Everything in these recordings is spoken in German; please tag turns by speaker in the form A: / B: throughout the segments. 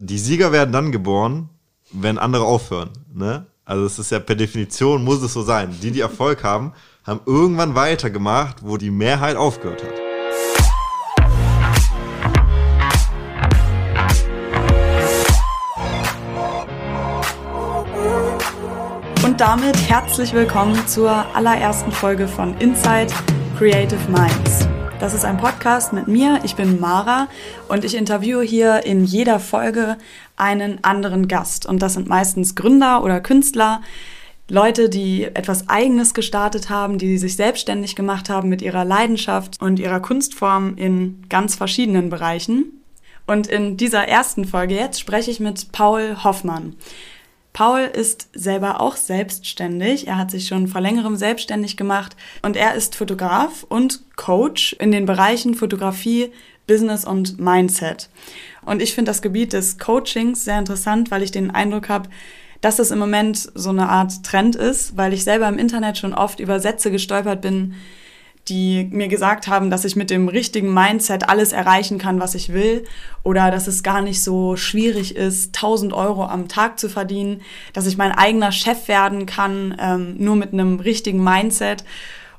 A: Die Sieger werden dann geboren, wenn andere aufhören. Ne? Also es ist ja per Definition, muss es so sein. Die, die Erfolg haben, haben irgendwann weitergemacht, wo die Mehrheit aufgehört hat.
B: Und damit herzlich willkommen zur allerersten Folge von Inside Creative Minds. Das ist ein Podcast mit mir. Ich bin Mara und ich interviewe hier in jeder Folge einen anderen Gast. Und das sind meistens Gründer oder Künstler, Leute, die etwas Eigenes gestartet haben, die sich selbstständig gemacht haben mit ihrer Leidenschaft und ihrer Kunstform in ganz verschiedenen Bereichen. Und in dieser ersten Folge jetzt spreche ich mit Paul Hoffmann. Paul ist selber auch selbstständig. Er hat sich schon vor längerem selbstständig gemacht und er ist Fotograf und Coach in den Bereichen Fotografie, Business und Mindset. Und ich finde das Gebiet des Coachings sehr interessant, weil ich den Eindruck habe, dass es im Moment so eine Art Trend ist, weil ich selber im Internet schon oft über Sätze gestolpert bin, die mir gesagt haben, dass ich mit dem richtigen Mindset alles erreichen kann, was ich will, oder dass es gar nicht so schwierig ist, 1000 Euro am Tag zu verdienen, dass ich mein eigener Chef werden kann, ähm, nur mit einem richtigen Mindset.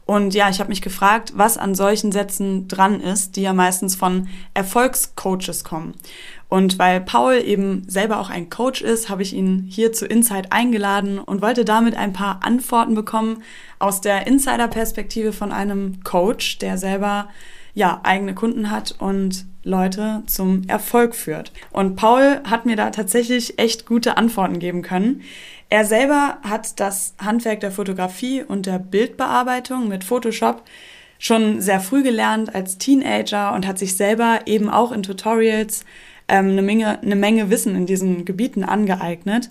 B: Und ja, ich habe mich gefragt, was an solchen Sätzen dran ist, die ja meistens von Erfolgscoaches kommen. Und weil Paul eben selber auch ein Coach ist, habe ich ihn hier zu Insight eingeladen und wollte damit ein paar Antworten bekommen aus der Insider-Perspektive von einem Coach, der selber ja eigene Kunden hat und Leute zum Erfolg führt. Und Paul hat mir da tatsächlich echt gute Antworten geben können. Er selber hat das Handwerk der Fotografie und der Bildbearbeitung mit Photoshop schon sehr früh gelernt als Teenager und hat sich selber eben auch in Tutorials ähm, eine, Menge, eine Menge Wissen in diesen Gebieten angeeignet.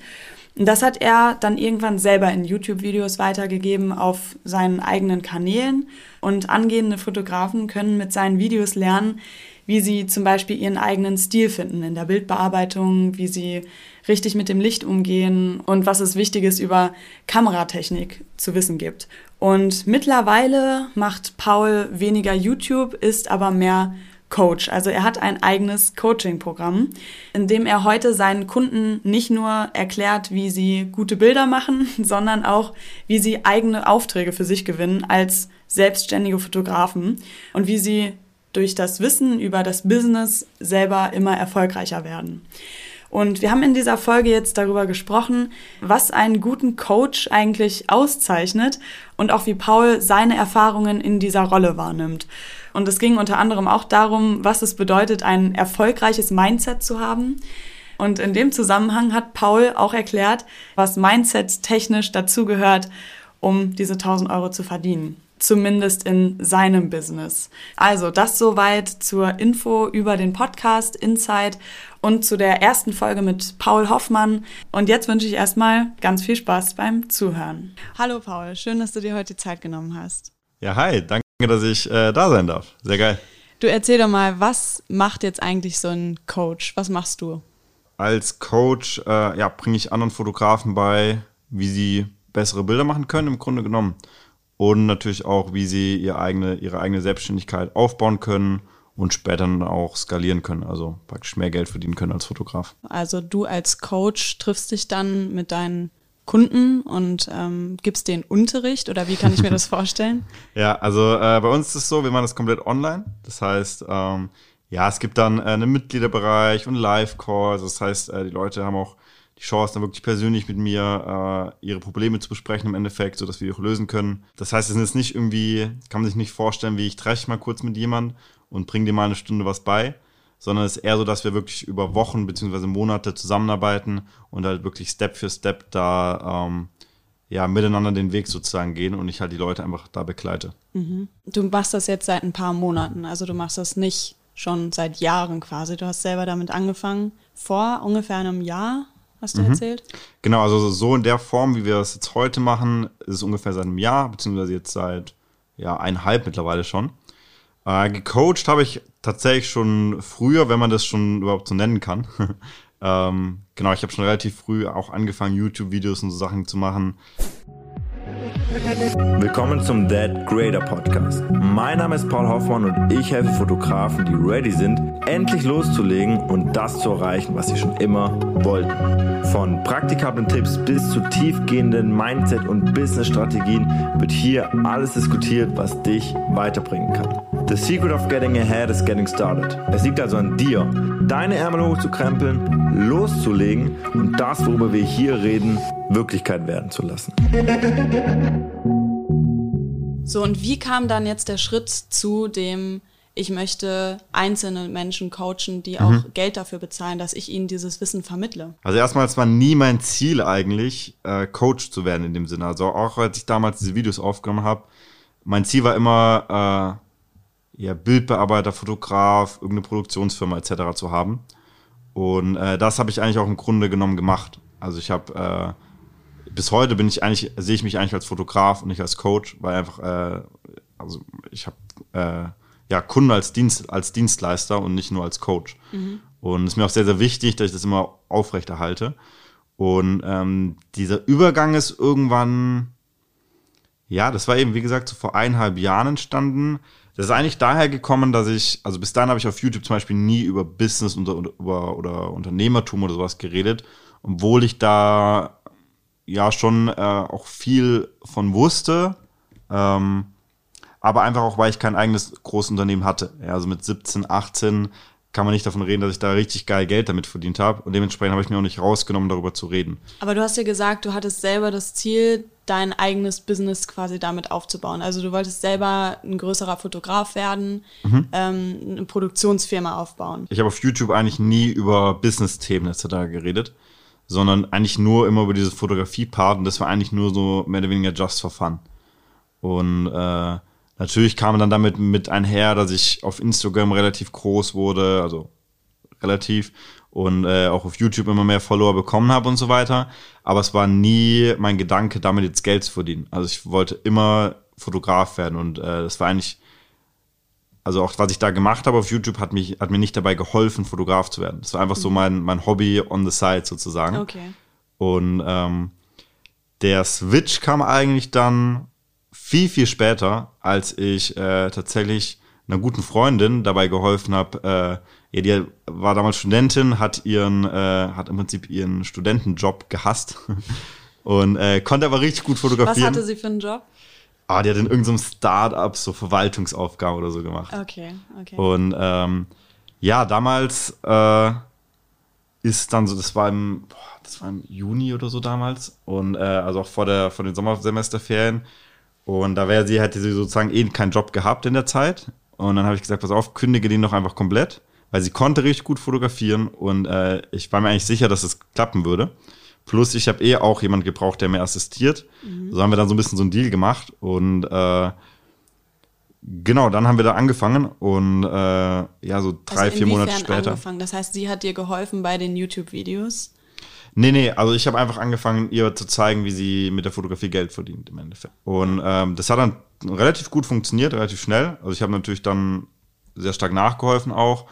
B: Und das hat er dann irgendwann selber in YouTube-Videos weitergegeben auf seinen eigenen Kanälen. Und angehende Fotografen können mit seinen Videos lernen, wie sie zum Beispiel ihren eigenen Stil finden in der Bildbearbeitung, wie sie richtig mit dem Licht umgehen und was es Wichtiges über Kameratechnik zu wissen gibt. Und mittlerweile macht Paul weniger YouTube, ist aber mehr Coach. Also er hat ein eigenes Coaching-Programm, in dem er heute seinen Kunden nicht nur erklärt, wie sie gute Bilder machen, sondern auch, wie sie eigene Aufträge für sich gewinnen als selbstständige Fotografen und wie sie durch das Wissen über das Business selber immer erfolgreicher werden. Und wir haben in dieser Folge jetzt darüber gesprochen, was einen guten Coach eigentlich auszeichnet und auch wie Paul seine Erfahrungen in dieser Rolle wahrnimmt. Und es ging unter anderem auch darum, was es bedeutet, ein erfolgreiches Mindset zu haben. Und in dem Zusammenhang hat Paul auch erklärt, was Mindset technisch dazugehört, um diese 1000 Euro zu verdienen. Zumindest in seinem Business. Also das soweit zur Info über den Podcast Insight und zu der ersten Folge mit Paul Hoffmann. Und jetzt wünsche ich erstmal ganz viel Spaß beim Zuhören. Hallo Paul, schön, dass du dir heute die Zeit genommen hast.
A: Ja, hi, danke dass ich äh, da sein darf. Sehr geil.
B: Du erzähl doch mal, was macht jetzt eigentlich so ein Coach? Was machst du?
A: Als Coach äh, ja, bringe ich anderen Fotografen bei, wie sie bessere Bilder machen können, im Grunde genommen. Und natürlich auch, wie sie ihre eigene, ihre eigene Selbstständigkeit aufbauen können und später dann auch skalieren können, also praktisch mehr Geld verdienen können als Fotograf.
B: Also du als Coach triffst dich dann mit deinen Kunden und ähm, gibst den Unterricht oder wie kann ich mir das vorstellen?
A: ja, also äh, bei uns ist es so, wir machen das komplett online. Das heißt, ähm, ja, es gibt dann äh, einen Mitgliederbereich und Live-Calls. Das heißt, äh, die Leute haben auch die Chance, dann wirklich persönlich mit mir äh, ihre Probleme zu besprechen im Endeffekt, so dass wir die auch lösen können. Das heißt, es ist nicht irgendwie, kann man sich nicht vorstellen, wie ich treffe mal kurz mit jemand und bringe dir mal eine Stunde was bei, sondern es ist eher so, dass wir wirklich über Wochen bzw. Monate zusammenarbeiten und halt wirklich Step für Step da ähm, ja, miteinander den Weg sozusagen gehen und ich halt die Leute einfach da begleite.
B: Mhm. Du machst das jetzt seit ein paar Monaten, also du machst das nicht schon seit Jahren quasi. Du hast selber damit angefangen vor ungefähr einem Jahr, hast du mhm. erzählt?
A: Genau, also so in der Form, wie wir das jetzt heute machen, ist es ungefähr seit einem Jahr, beziehungsweise jetzt seit ja, eineinhalb mittlerweile schon. Äh, gecoacht habe ich tatsächlich schon früher, wenn man das schon überhaupt so nennen kann. ähm, genau, ich habe schon relativ früh auch angefangen, YouTube-Videos und so Sachen zu machen.
C: Willkommen zum That Greater Podcast. Mein Name ist Paul Hoffmann und ich helfe Fotografen, die ready sind, endlich loszulegen und das zu erreichen, was sie schon immer wollten. Von praktikablen Tipps bis zu tiefgehenden Mindset- und Business-Strategien wird hier alles diskutiert, was dich weiterbringen kann. The secret of getting ahead is getting started. Es liegt also an dir, deine Ärmel hochzukrempeln, loszulegen und das, worüber wir hier reden, Wirklichkeit werden zu lassen.
B: So, und wie kam dann jetzt der Schritt zu dem, ich möchte einzelne Menschen coachen, die auch mhm. Geld dafür bezahlen, dass ich ihnen dieses Wissen vermittle?
A: Also erstmal, es war nie mein Ziel eigentlich, äh, Coach zu werden in dem Sinne. Also auch als ich damals diese Videos aufgenommen habe, mein Ziel war immer, äh, ja, Bildbearbeiter, Fotograf, irgendeine Produktionsfirma etc. zu haben. Und äh, das habe ich eigentlich auch im Grunde genommen gemacht. Also ich habe äh, bis heute bin ich eigentlich, sehe ich mich eigentlich als Fotograf und nicht als Coach, weil einfach, äh, also ich habe äh, ja Kunden als Dienst, als Dienstleister und nicht nur als Coach. Mhm. Und es ist mir auch sehr, sehr wichtig, dass ich das immer aufrechterhalte. Und ähm, dieser Übergang ist irgendwann, ja, das war eben, wie gesagt, so vor eineinhalb Jahren entstanden. Das ist eigentlich daher gekommen, dass ich, also bis dahin habe ich auf YouTube zum Beispiel nie über Business und über, oder Unternehmertum oder sowas geredet, obwohl ich da ja schon äh, auch viel von wusste. Ähm, aber einfach auch, weil ich kein eigenes großes Unternehmen hatte. Ja, also mit 17, 18 kann man nicht davon reden, dass ich da richtig geil Geld damit verdient habe. Und dementsprechend habe ich mir auch nicht rausgenommen, darüber zu reden.
B: Aber du hast ja gesagt, du hattest selber das Ziel, dein eigenes Business quasi damit aufzubauen. Also du wolltest selber ein größerer Fotograf werden, mhm. ähm, eine Produktionsfirma aufbauen.
A: Ich habe auf YouTube eigentlich nie über Business-Themen etc. geredet sondern eigentlich nur immer über diese Fotografie-Part und das war eigentlich nur so mehr oder weniger just for fun. Und äh, natürlich kam dann damit mit einher, dass ich auf Instagram relativ groß wurde, also relativ, und äh, auch auf YouTube immer mehr Follower bekommen habe und so weiter. Aber es war nie mein Gedanke, damit jetzt Geld zu verdienen. Also ich wollte immer Fotograf werden und äh, das war eigentlich also auch was ich da gemacht habe auf YouTube hat mich hat mir nicht dabei geholfen, Fotograf zu werden. Das war einfach mhm. so mein mein Hobby on the side sozusagen.
B: Okay.
A: Und ähm, der Switch kam eigentlich dann viel viel später, als ich äh, tatsächlich einer guten Freundin dabei geholfen habe. Äh, ja, die war damals Studentin, hat ihren äh, hat im Prinzip ihren Studentenjob gehasst und äh, konnte aber richtig gut fotografieren. Was
B: hatte sie für einen Job?
A: Ah, die hat in irgendeinem Start-up so Verwaltungsaufgaben oder so gemacht.
B: Okay, okay.
A: Und ähm, ja, damals äh, ist dann so, das war im, boah, das war im Juni oder so damals. Und äh, also auch vor der vor den Sommersemesterferien. Und da wäre sie, hätte sie sozusagen eh keinen Job gehabt in der Zeit. Und dann habe ich gesagt, pass auf, kündige den doch einfach komplett, weil sie konnte richtig gut fotografieren und äh, ich war mir eigentlich sicher, dass es klappen würde. Plus, ich habe eh auch jemand gebraucht, der mir assistiert. Mhm. So haben wir dann so ein bisschen so einen Deal gemacht. Und äh, genau, dann haben wir da angefangen und äh, ja, so drei, also vier Monate später.
B: Angefangen? Das heißt, sie hat dir geholfen bei den YouTube-Videos?
A: Nee, nee, also ich habe einfach angefangen, ihr zu zeigen, wie sie mit der Fotografie Geld verdient im Endeffekt. Und ähm, das hat dann relativ gut funktioniert, relativ schnell. Also ich habe natürlich dann sehr stark nachgeholfen auch.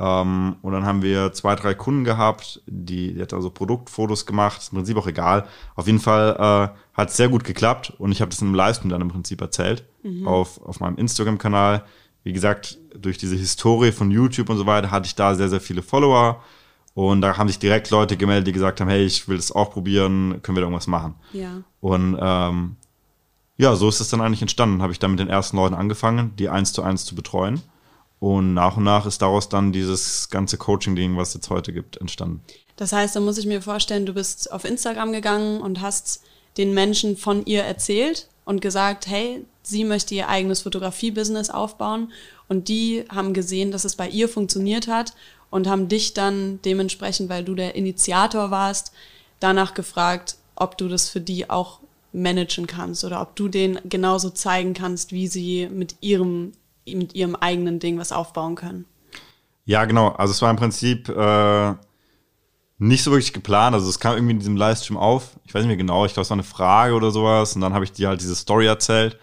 A: Ähm, und dann haben wir zwei, drei Kunden gehabt, die, die hat also Produktfotos gemacht, ist im Prinzip auch egal. Auf jeden Fall äh, hat es sehr gut geklappt und ich habe das in einem Livestream dann im Prinzip erzählt mhm. auf, auf meinem Instagram-Kanal. Wie gesagt, durch diese Historie von YouTube und so weiter hatte ich da sehr, sehr viele Follower. Und da haben sich direkt Leute gemeldet, die gesagt haben, hey, ich will das auch probieren, können wir da irgendwas machen?
B: Ja.
A: Und ähm, ja, so ist es dann eigentlich entstanden. Habe ich dann mit den ersten Leuten angefangen, die eins zu eins zu betreuen. Und nach und nach ist daraus dann dieses ganze Coaching-Ding, was es jetzt heute gibt, entstanden.
B: Das heißt, da muss ich mir vorstellen, du bist auf Instagram gegangen und hast den Menschen von ihr erzählt und gesagt, hey, sie möchte ihr eigenes Fotografie-Business aufbauen. Und die haben gesehen, dass es bei ihr funktioniert hat und haben dich dann dementsprechend, weil du der Initiator warst, danach gefragt, ob du das für die auch managen kannst oder ob du denen genauso zeigen kannst, wie sie mit ihrem mit ihrem eigenen Ding was aufbauen können.
A: Ja, genau. Also es war im Prinzip äh, nicht so wirklich geplant. Also es kam irgendwie in diesem Livestream auf. Ich weiß nicht mehr genau. Ich glaube, es war eine Frage oder sowas. Und dann habe ich dir halt diese Story erzählt.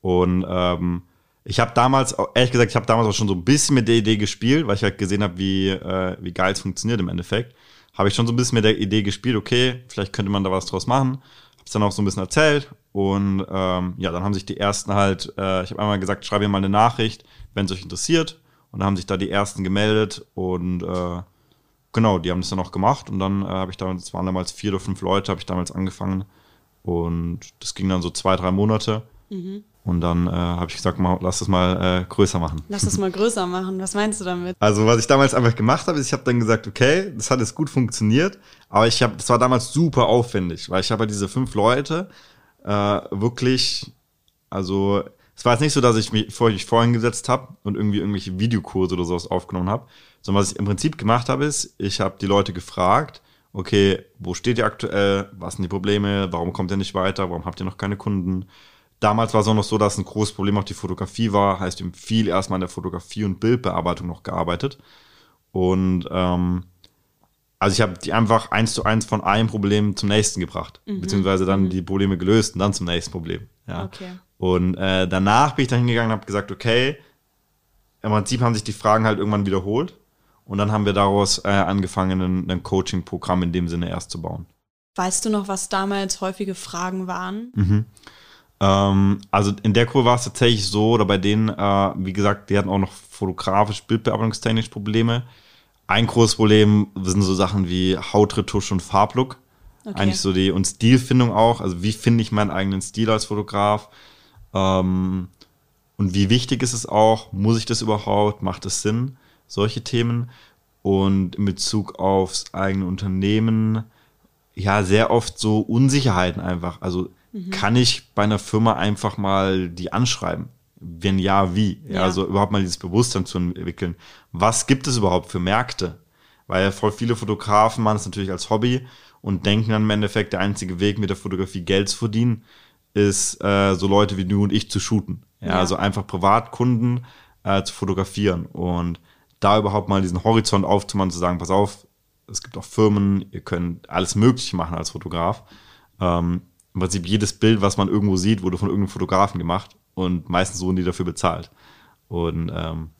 A: Und ähm, ich habe damals, ehrlich gesagt, ich habe damals auch schon so ein bisschen mit der Idee gespielt, weil ich halt gesehen habe, wie, äh, wie geil es funktioniert im Endeffekt. Habe ich schon so ein bisschen mit der Idee gespielt, okay, vielleicht könnte man da was draus machen es dann auch so ein bisschen erzählt. Und ähm, ja, dann haben sich die ersten halt, äh, ich habe einmal gesagt, schreibe mir mal eine Nachricht, wenn es euch interessiert. Und dann haben sich da die ersten gemeldet und äh, genau, die haben das dann auch gemacht. Und dann äh, habe ich damals, es waren damals vier oder fünf Leute, habe ich damals angefangen. Und das ging dann so zwei, drei Monate. Mhm. Und dann äh, habe ich gesagt, mal, lass das mal äh, größer machen.
B: Lass das mal größer machen. Was meinst du damit?
A: Also was ich damals einfach gemacht habe, ist, ich habe dann gesagt, okay, das hat jetzt gut funktioniert, aber ich habe, das war damals super aufwendig, weil ich habe ja diese fünf Leute äh, wirklich, also es war jetzt nicht so, dass ich mich vor ich vorhin gesetzt habe und irgendwie irgendwelche Videokurse oder sowas aufgenommen habe, sondern was ich im Prinzip gemacht habe, ist, ich habe die Leute gefragt, okay, wo steht ihr aktuell, was sind die Probleme, warum kommt ihr nicht weiter, warum habt ihr noch keine Kunden, Damals war es auch noch so, dass ein großes Problem auch die Fotografie war. Heißt, haben viel erstmal in der Fotografie und Bildbearbeitung noch gearbeitet. Und ähm, also ich habe die einfach eins zu eins von einem Problem zum nächsten gebracht. Mhm. Beziehungsweise dann mhm. die Probleme gelöst und dann zum nächsten Problem. Ja. Okay. Und äh, danach bin ich dann hingegangen und habe gesagt, okay, im Prinzip haben sich die Fragen halt irgendwann wiederholt. Und dann haben wir daraus äh, angefangen, ein, ein Coaching-Programm in dem Sinne erst zu bauen.
B: Weißt du noch, was damals häufige Fragen waren?
A: Mhm. Ähm, also in der Kurve war es tatsächlich so, oder bei denen, äh, wie gesagt, die hatten auch noch fotografisch, bildbearbeitungstechnisch Probleme. Ein großes Problem sind so Sachen wie Hautretusch und Farblook. Okay. Eigentlich so die, und Stilfindung auch. Also wie finde ich meinen eigenen Stil als Fotograf? Ähm, und wie wichtig ist es auch? Muss ich das überhaupt? Macht es Sinn? Solche Themen. Und in Bezug aufs eigene Unternehmen, ja, sehr oft so Unsicherheiten einfach. Also Mhm. Kann ich bei einer Firma einfach mal die anschreiben? Wenn ja, wie? Ja. Also überhaupt mal dieses Bewusstsein zu entwickeln. Was gibt es überhaupt für Märkte? Weil voll viele Fotografen machen es natürlich als Hobby und denken dann im Endeffekt, der einzige Weg mit der Fotografie Geld zu verdienen, ist äh, so Leute wie du und ich zu shooten. Ja, ja. also einfach Privatkunden äh, zu fotografieren und da überhaupt mal diesen Horizont aufzumachen, zu sagen, pass auf, es gibt auch Firmen, ihr könnt alles Mögliche machen als Fotograf. Ähm, im Prinzip jedes Bild, was man irgendwo sieht, wurde von irgendeinem Fotografen gemacht und meistens wurden die dafür bezahlt. Und ähm,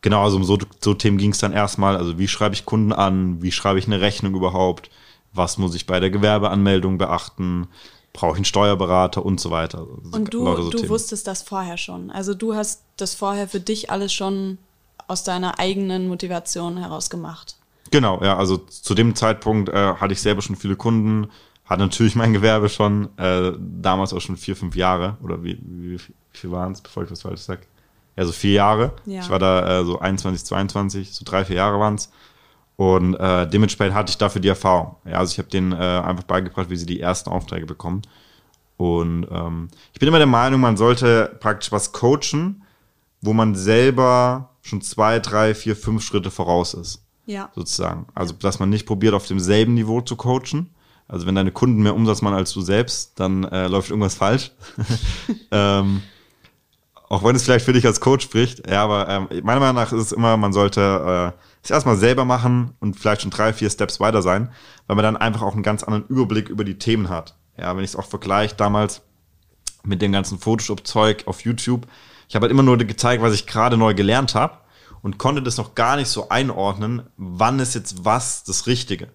A: genau, also um so, so Themen ging es dann erstmal. Also wie schreibe ich Kunden an? Wie schreibe ich eine Rechnung überhaupt? Was muss ich bei der Gewerbeanmeldung beachten? Brauche ich einen Steuerberater und so weiter.
B: Also und du, so du wusstest das vorher schon. Also du hast das vorher für dich alles schon aus deiner eigenen Motivation heraus gemacht.
A: Genau, ja, also zu dem Zeitpunkt äh, hatte ich selber schon viele Kunden, hat natürlich mein Gewerbe schon, äh, damals auch schon vier, fünf Jahre. Oder wie, wie, wie viel waren es, bevor ich was falsch sage? Ja, so vier Jahre. Ja. Ich war da äh, so 21, 22, so drei, vier Jahre waren es. Und äh, dementsprechend hatte ich dafür die Erfahrung. Ja, also ich habe denen äh, einfach beigebracht, wie sie die ersten Aufträge bekommen. Und ähm, ich bin immer der Meinung, man sollte praktisch was coachen, wo man selber schon zwei, drei, vier, fünf Schritte voraus ist. Ja. Sozusagen. Also, dass man nicht probiert, auf demselben Niveau zu coachen, also wenn deine Kunden mehr Umsatz machen als du selbst, dann äh, läuft irgendwas falsch. ähm, auch wenn es vielleicht für dich als Coach spricht. Ja, aber ähm, meiner Meinung nach ist es immer, man sollte äh, es erstmal selber machen und vielleicht schon drei, vier Steps weiter sein, weil man dann einfach auch einen ganz anderen Überblick über die Themen hat. Ja, wenn ich es auch vergleiche damals mit dem ganzen Photoshop-Zeug auf YouTube, ich habe halt immer nur gezeigt, was ich gerade neu gelernt habe und konnte das noch gar nicht so einordnen, wann ist jetzt was das Richtige.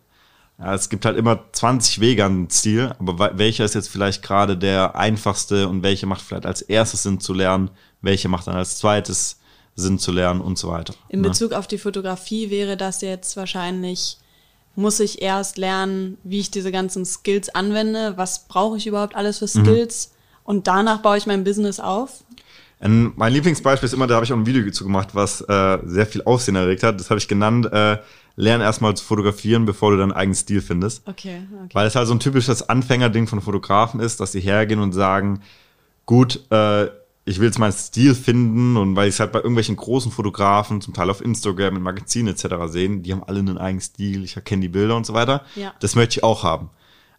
A: Ja, es gibt halt immer 20 Wege an Ziel, aber welcher ist jetzt vielleicht gerade der einfachste und welcher macht vielleicht als erstes Sinn zu lernen, welcher macht dann als zweites Sinn zu lernen und so weiter.
B: In ne? Bezug auf die Fotografie wäre das jetzt wahrscheinlich, muss ich erst lernen, wie ich diese ganzen Skills anwende, was brauche ich überhaupt alles für mhm. Skills mhm. und danach baue ich mein Business auf.
A: Und mein Lieblingsbeispiel ist immer, da habe ich auch ein Video dazu gemacht, was äh, sehr viel Aufsehen erregt hat. Das habe ich genannt, äh, lern erstmal zu fotografieren, bevor du deinen eigenen Stil findest. Okay, okay. Weil es halt so ein typisches Anfängerding von Fotografen ist, dass sie hergehen und sagen, gut, äh, ich will jetzt meinen Stil finden und weil ich es halt bei irgendwelchen großen Fotografen, zum Teil auf Instagram, in Magazinen etc. sehen, die haben alle einen eigenen Stil, ich erkenne die Bilder und so weiter. Ja. Das möchte ich auch haben.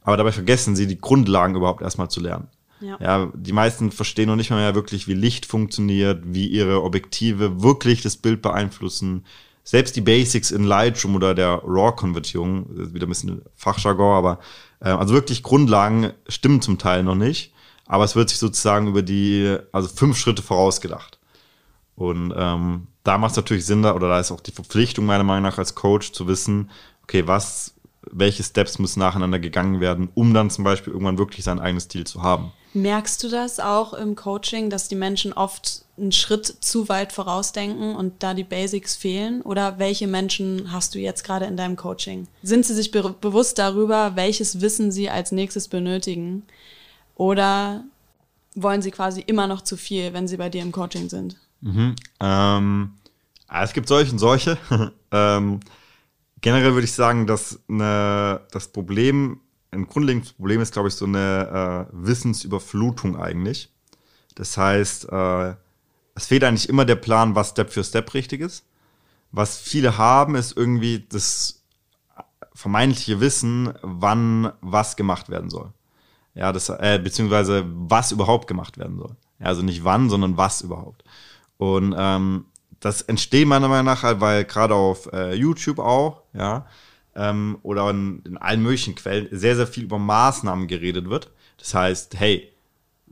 A: Aber dabei vergessen sie, die Grundlagen überhaupt erstmal zu lernen. Ja. ja, die meisten verstehen noch nicht mehr wirklich, wie Licht funktioniert, wie ihre Objektive wirklich das Bild beeinflussen, selbst die Basics in Lightroom oder der RAW-Konvertierung, wieder ein bisschen Fachjargon, aber äh, also wirklich Grundlagen stimmen zum Teil noch nicht, aber es wird sich sozusagen über die, also fünf Schritte vorausgedacht. Und ähm, da macht es natürlich Sinn, oder da ist auch die Verpflichtung meiner Meinung nach als Coach zu wissen, okay, was welche Steps müssen nacheinander gegangen werden, um dann zum Beispiel irgendwann wirklich sein eigenes Ziel zu haben.
B: Merkst du das auch im Coaching, dass die Menschen oft einen Schritt zu weit vorausdenken und da die Basics fehlen? Oder welche Menschen hast du jetzt gerade in deinem Coaching? Sind sie sich be bewusst darüber, welches Wissen sie als nächstes benötigen? Oder wollen sie quasi immer noch zu viel, wenn sie bei dir im Coaching sind?
A: Mhm. Ähm, es gibt solche und solche. ähm, generell würde ich sagen, dass eine, das Problem ein grundlegendes Problem ist, glaube ich, so eine äh, Wissensüberflutung eigentlich. Das heißt, äh, es fehlt eigentlich immer der Plan, was Step für Step richtig ist. Was viele haben, ist irgendwie das vermeintliche Wissen, wann was gemacht werden soll. Ja, das, äh, beziehungsweise was überhaupt gemacht werden soll. Ja, also nicht wann, sondern was überhaupt. Und ähm, das entsteht meiner Meinung nach halt, weil gerade auf äh, YouTube auch, ja, ähm, oder in, in allen möglichen Quellen sehr, sehr viel über Maßnahmen geredet wird. Das heißt, hey,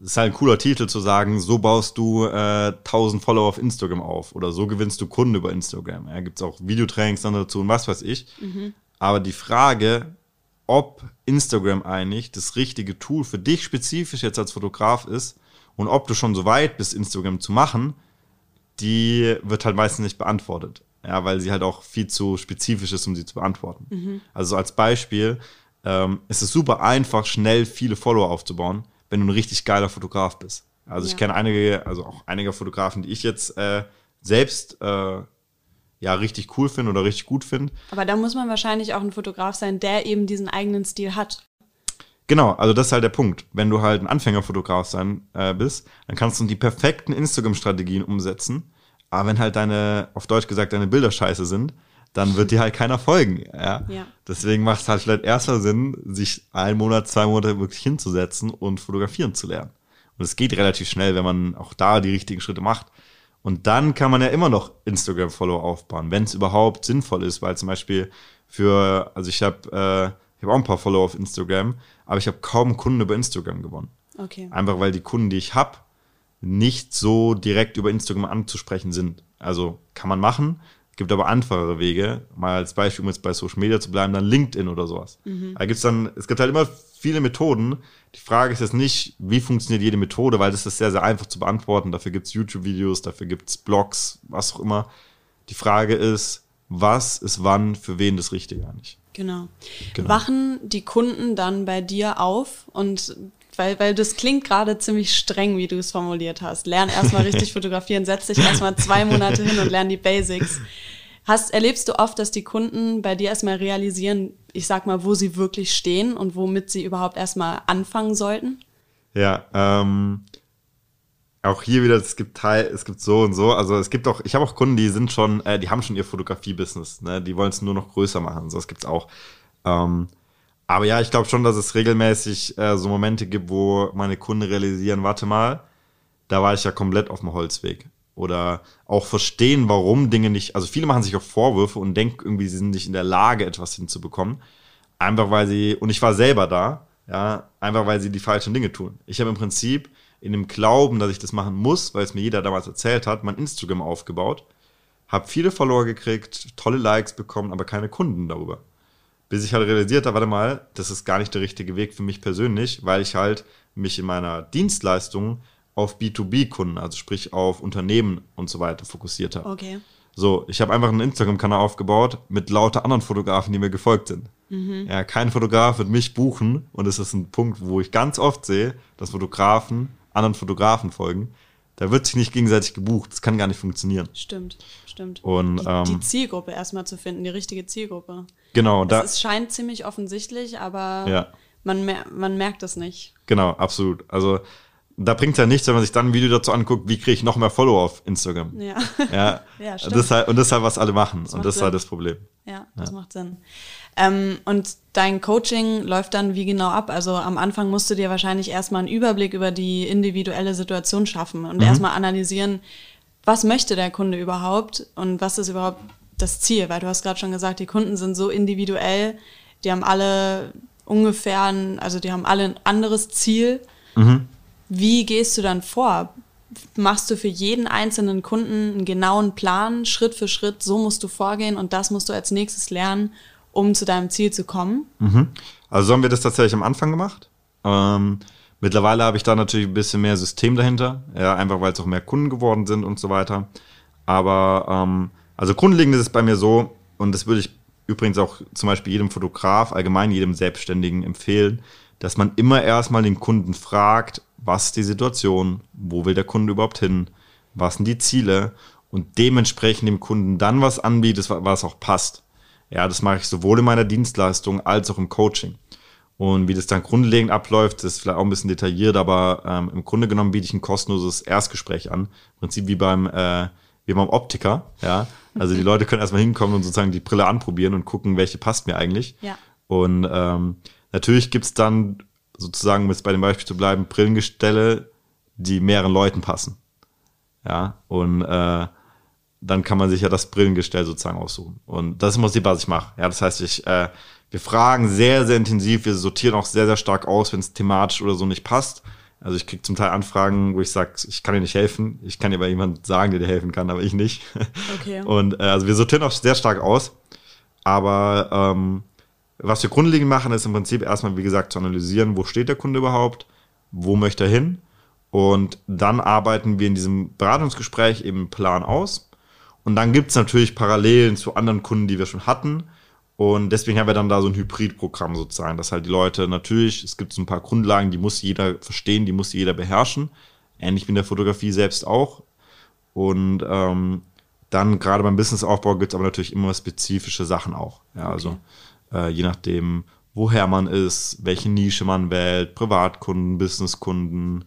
A: ist halt ein cooler Titel zu sagen, so baust du äh, 1000 Follower auf Instagram auf oder so gewinnst du Kunden über Instagram. Ja, gibt es auch Videotrainings dann dazu und was weiß ich. Mhm. Aber die Frage, ob Instagram eigentlich das richtige Tool für dich spezifisch jetzt als Fotograf ist und ob du schon so weit bist, Instagram zu machen, die wird halt meistens nicht beantwortet. Ja, weil sie halt auch viel zu spezifisch ist, um sie zu beantworten. Mhm. Also als Beispiel ähm, ist es super einfach, schnell viele Follower aufzubauen, wenn du ein richtig geiler Fotograf bist. Also ja. ich kenne einige, also auch einige Fotografen, die ich jetzt äh, selbst äh, ja richtig cool finde oder richtig gut finde.
B: Aber da muss man wahrscheinlich auch ein Fotograf sein, der eben diesen eigenen Stil hat.
A: Genau, also das ist halt der Punkt. Wenn du halt ein Anfängerfotograf sein äh, bist, dann kannst du die perfekten Instagram-Strategien umsetzen aber wenn halt deine, auf Deutsch gesagt, deine Bilder scheiße sind, dann wird dir halt keiner folgen. Ja? ja. Deswegen macht es halt vielleicht erster Sinn, sich einen Monat, zwei Monate wirklich hinzusetzen und fotografieren zu lernen. Und es geht relativ schnell, wenn man auch da die richtigen Schritte macht. Und dann kann man ja immer noch Instagram-Follow aufbauen, wenn es überhaupt sinnvoll ist, weil zum Beispiel für, also ich habe äh, ich hab auch ein paar Follower auf Instagram, aber ich habe kaum Kunden über Instagram gewonnen. Okay. Einfach weil die Kunden, die ich habe, nicht so direkt über Instagram anzusprechen sind. Also kann man machen, gibt aber einfachere Wege. Mal als Beispiel, um jetzt bei Social Media zu bleiben, dann LinkedIn oder sowas. Mhm. Da gibt's dann, es gibt halt immer viele Methoden. Die Frage ist jetzt nicht, wie funktioniert jede Methode, weil das ist sehr, sehr einfach zu beantworten. Dafür gibt's YouTube-Videos, dafür gibt's Blogs, was auch immer. Die Frage ist, was ist wann für wen das Richtige eigentlich?
B: Genau. genau. Wachen die Kunden dann bei dir auf und weil, weil das klingt gerade ziemlich streng, wie du es formuliert hast. Lern erstmal richtig fotografieren, setz dich erstmal zwei Monate hin und lern die Basics. Hast, erlebst du oft, dass die Kunden bei dir erstmal realisieren, ich sag mal, wo sie wirklich stehen und womit sie überhaupt erstmal anfangen sollten?
A: Ja, ähm, auch hier wieder, es gibt Teil, es gibt so und so. Also es gibt auch, ich habe auch Kunden, die sind schon, äh, die haben schon ihr Fotografie-Business, ne? Die wollen es nur noch größer machen. So, das gibt's auch. Ähm, aber ja, ich glaube schon, dass es regelmäßig äh, so Momente gibt, wo meine Kunden realisieren, warte mal, da war ich ja komplett auf dem Holzweg. Oder auch verstehen, warum Dinge nicht, also viele machen sich auch Vorwürfe und denken irgendwie, sie sind nicht in der Lage, etwas hinzubekommen. Einfach weil sie, und ich war selber da, ja, einfach weil sie die falschen Dinge tun. Ich habe im Prinzip in dem Glauben, dass ich das machen muss, weil es mir jeder damals erzählt hat, mein Instagram aufgebaut, habe viele Follower gekriegt, tolle Likes bekommen, aber keine Kunden darüber bis ich halt realisiert habe, warte mal, das ist gar nicht der richtige Weg für mich persönlich, weil ich halt mich in meiner Dienstleistung auf B2B-Kunden, also sprich auf Unternehmen und so weiter fokussiert habe. Okay. So, ich habe einfach einen Instagram-Kanal aufgebaut mit lauter anderen Fotografen, die mir gefolgt sind. Mhm. Ja, kein Fotograf wird mich buchen und das ist ein Punkt, wo ich ganz oft sehe, dass Fotografen anderen Fotografen folgen. Da wird sich nicht gegenseitig gebucht. Das kann gar nicht funktionieren.
B: Stimmt, stimmt.
A: Und,
B: die,
A: ähm,
B: die Zielgruppe erstmal zu finden, die richtige Zielgruppe.
A: Genau.
B: Da, es scheint ziemlich offensichtlich, aber ja. man, mer man merkt es nicht.
A: Genau, absolut. Also da bringt es ja nichts, wenn man sich dann ein Video dazu anguckt, wie kriege ich noch mehr Follower auf Instagram. Ja. ja, ja stimmt. Das halt, und das ist halt, was alle machen. Das und das ist halt das Problem.
B: Ja, das ja. macht Sinn. Ähm, und dein Coaching läuft dann wie genau ab? Also am Anfang musst du dir wahrscheinlich erstmal einen Überblick über die individuelle Situation schaffen und mhm. erstmal analysieren, was möchte der Kunde überhaupt und was ist überhaupt das Ziel, weil du hast gerade schon gesagt, die Kunden sind so individuell, die haben alle ungefähr, ein, also die haben alle ein anderes Ziel. Mhm. Wie gehst du dann vor? Machst du für jeden einzelnen Kunden einen genauen Plan, Schritt für Schritt, so musst du vorgehen und das musst du als nächstes lernen? um zu deinem Ziel zu kommen?
A: Mhm. Also so haben wir das tatsächlich am Anfang gemacht. Ähm, mittlerweile habe ich da natürlich ein bisschen mehr System dahinter, ja, einfach weil es auch mehr Kunden geworden sind und so weiter. Aber ähm, also grundlegend ist es bei mir so, und das würde ich übrigens auch zum Beispiel jedem Fotograf, allgemein jedem Selbstständigen empfehlen, dass man immer erstmal den Kunden fragt, was ist die Situation, wo will der Kunde überhaupt hin, was sind die Ziele und dementsprechend dem Kunden dann was anbietet, was auch passt. Ja, das mache ich sowohl in meiner Dienstleistung als auch im Coaching. Und wie das dann grundlegend abläuft, ist vielleicht auch ein bisschen detailliert, aber ähm, im Grunde genommen biete ich ein kostenloses Erstgespräch an. Im Prinzip wie beim, äh, wie beim Optiker, ja. Also die Leute können erstmal hinkommen und sozusagen die Brille anprobieren und gucken, welche passt mir eigentlich.
B: Ja.
A: Und ähm, natürlich gibt's dann sozusagen, um jetzt bei dem Beispiel zu bleiben, Brillengestelle, die mehreren Leuten passen. Ja, und äh, dann kann man sich ja das Brillengestell sozusagen aussuchen. Und das ist im Prinzip, was ich mache. Ja, das heißt, ich, äh, wir fragen sehr, sehr intensiv, wir sortieren auch sehr, sehr stark aus, wenn es thematisch oder so nicht passt. Also ich kriege zum Teil Anfragen, wo ich sage, ich kann dir nicht helfen. Ich kann dir aber jemand sagen, der dir helfen kann, aber ich nicht.
B: Okay.
A: Und äh, also wir sortieren auch sehr stark aus. Aber ähm, was wir grundlegend machen, ist im Prinzip erstmal, wie gesagt, zu analysieren, wo steht der Kunde überhaupt, wo möchte er hin. Und dann arbeiten wir in diesem Beratungsgespräch eben einen Plan aus. Und dann gibt's natürlich Parallelen zu anderen Kunden, die wir schon hatten. Und deswegen haben wir dann da so ein Hybridprogramm sozusagen, dass halt die Leute natürlich, es gibt so ein paar Grundlagen, die muss jeder verstehen, die muss jeder beherrschen. Ähnlich wie in der Fotografie selbst auch. Und ähm, dann gerade beim Businessaufbau gibt's aber natürlich immer spezifische Sachen auch. Ja,
B: Okay.
A: also äh, je nachdem, woher man ist, welche Nische man wählt, Privatkunden, Businesskunden,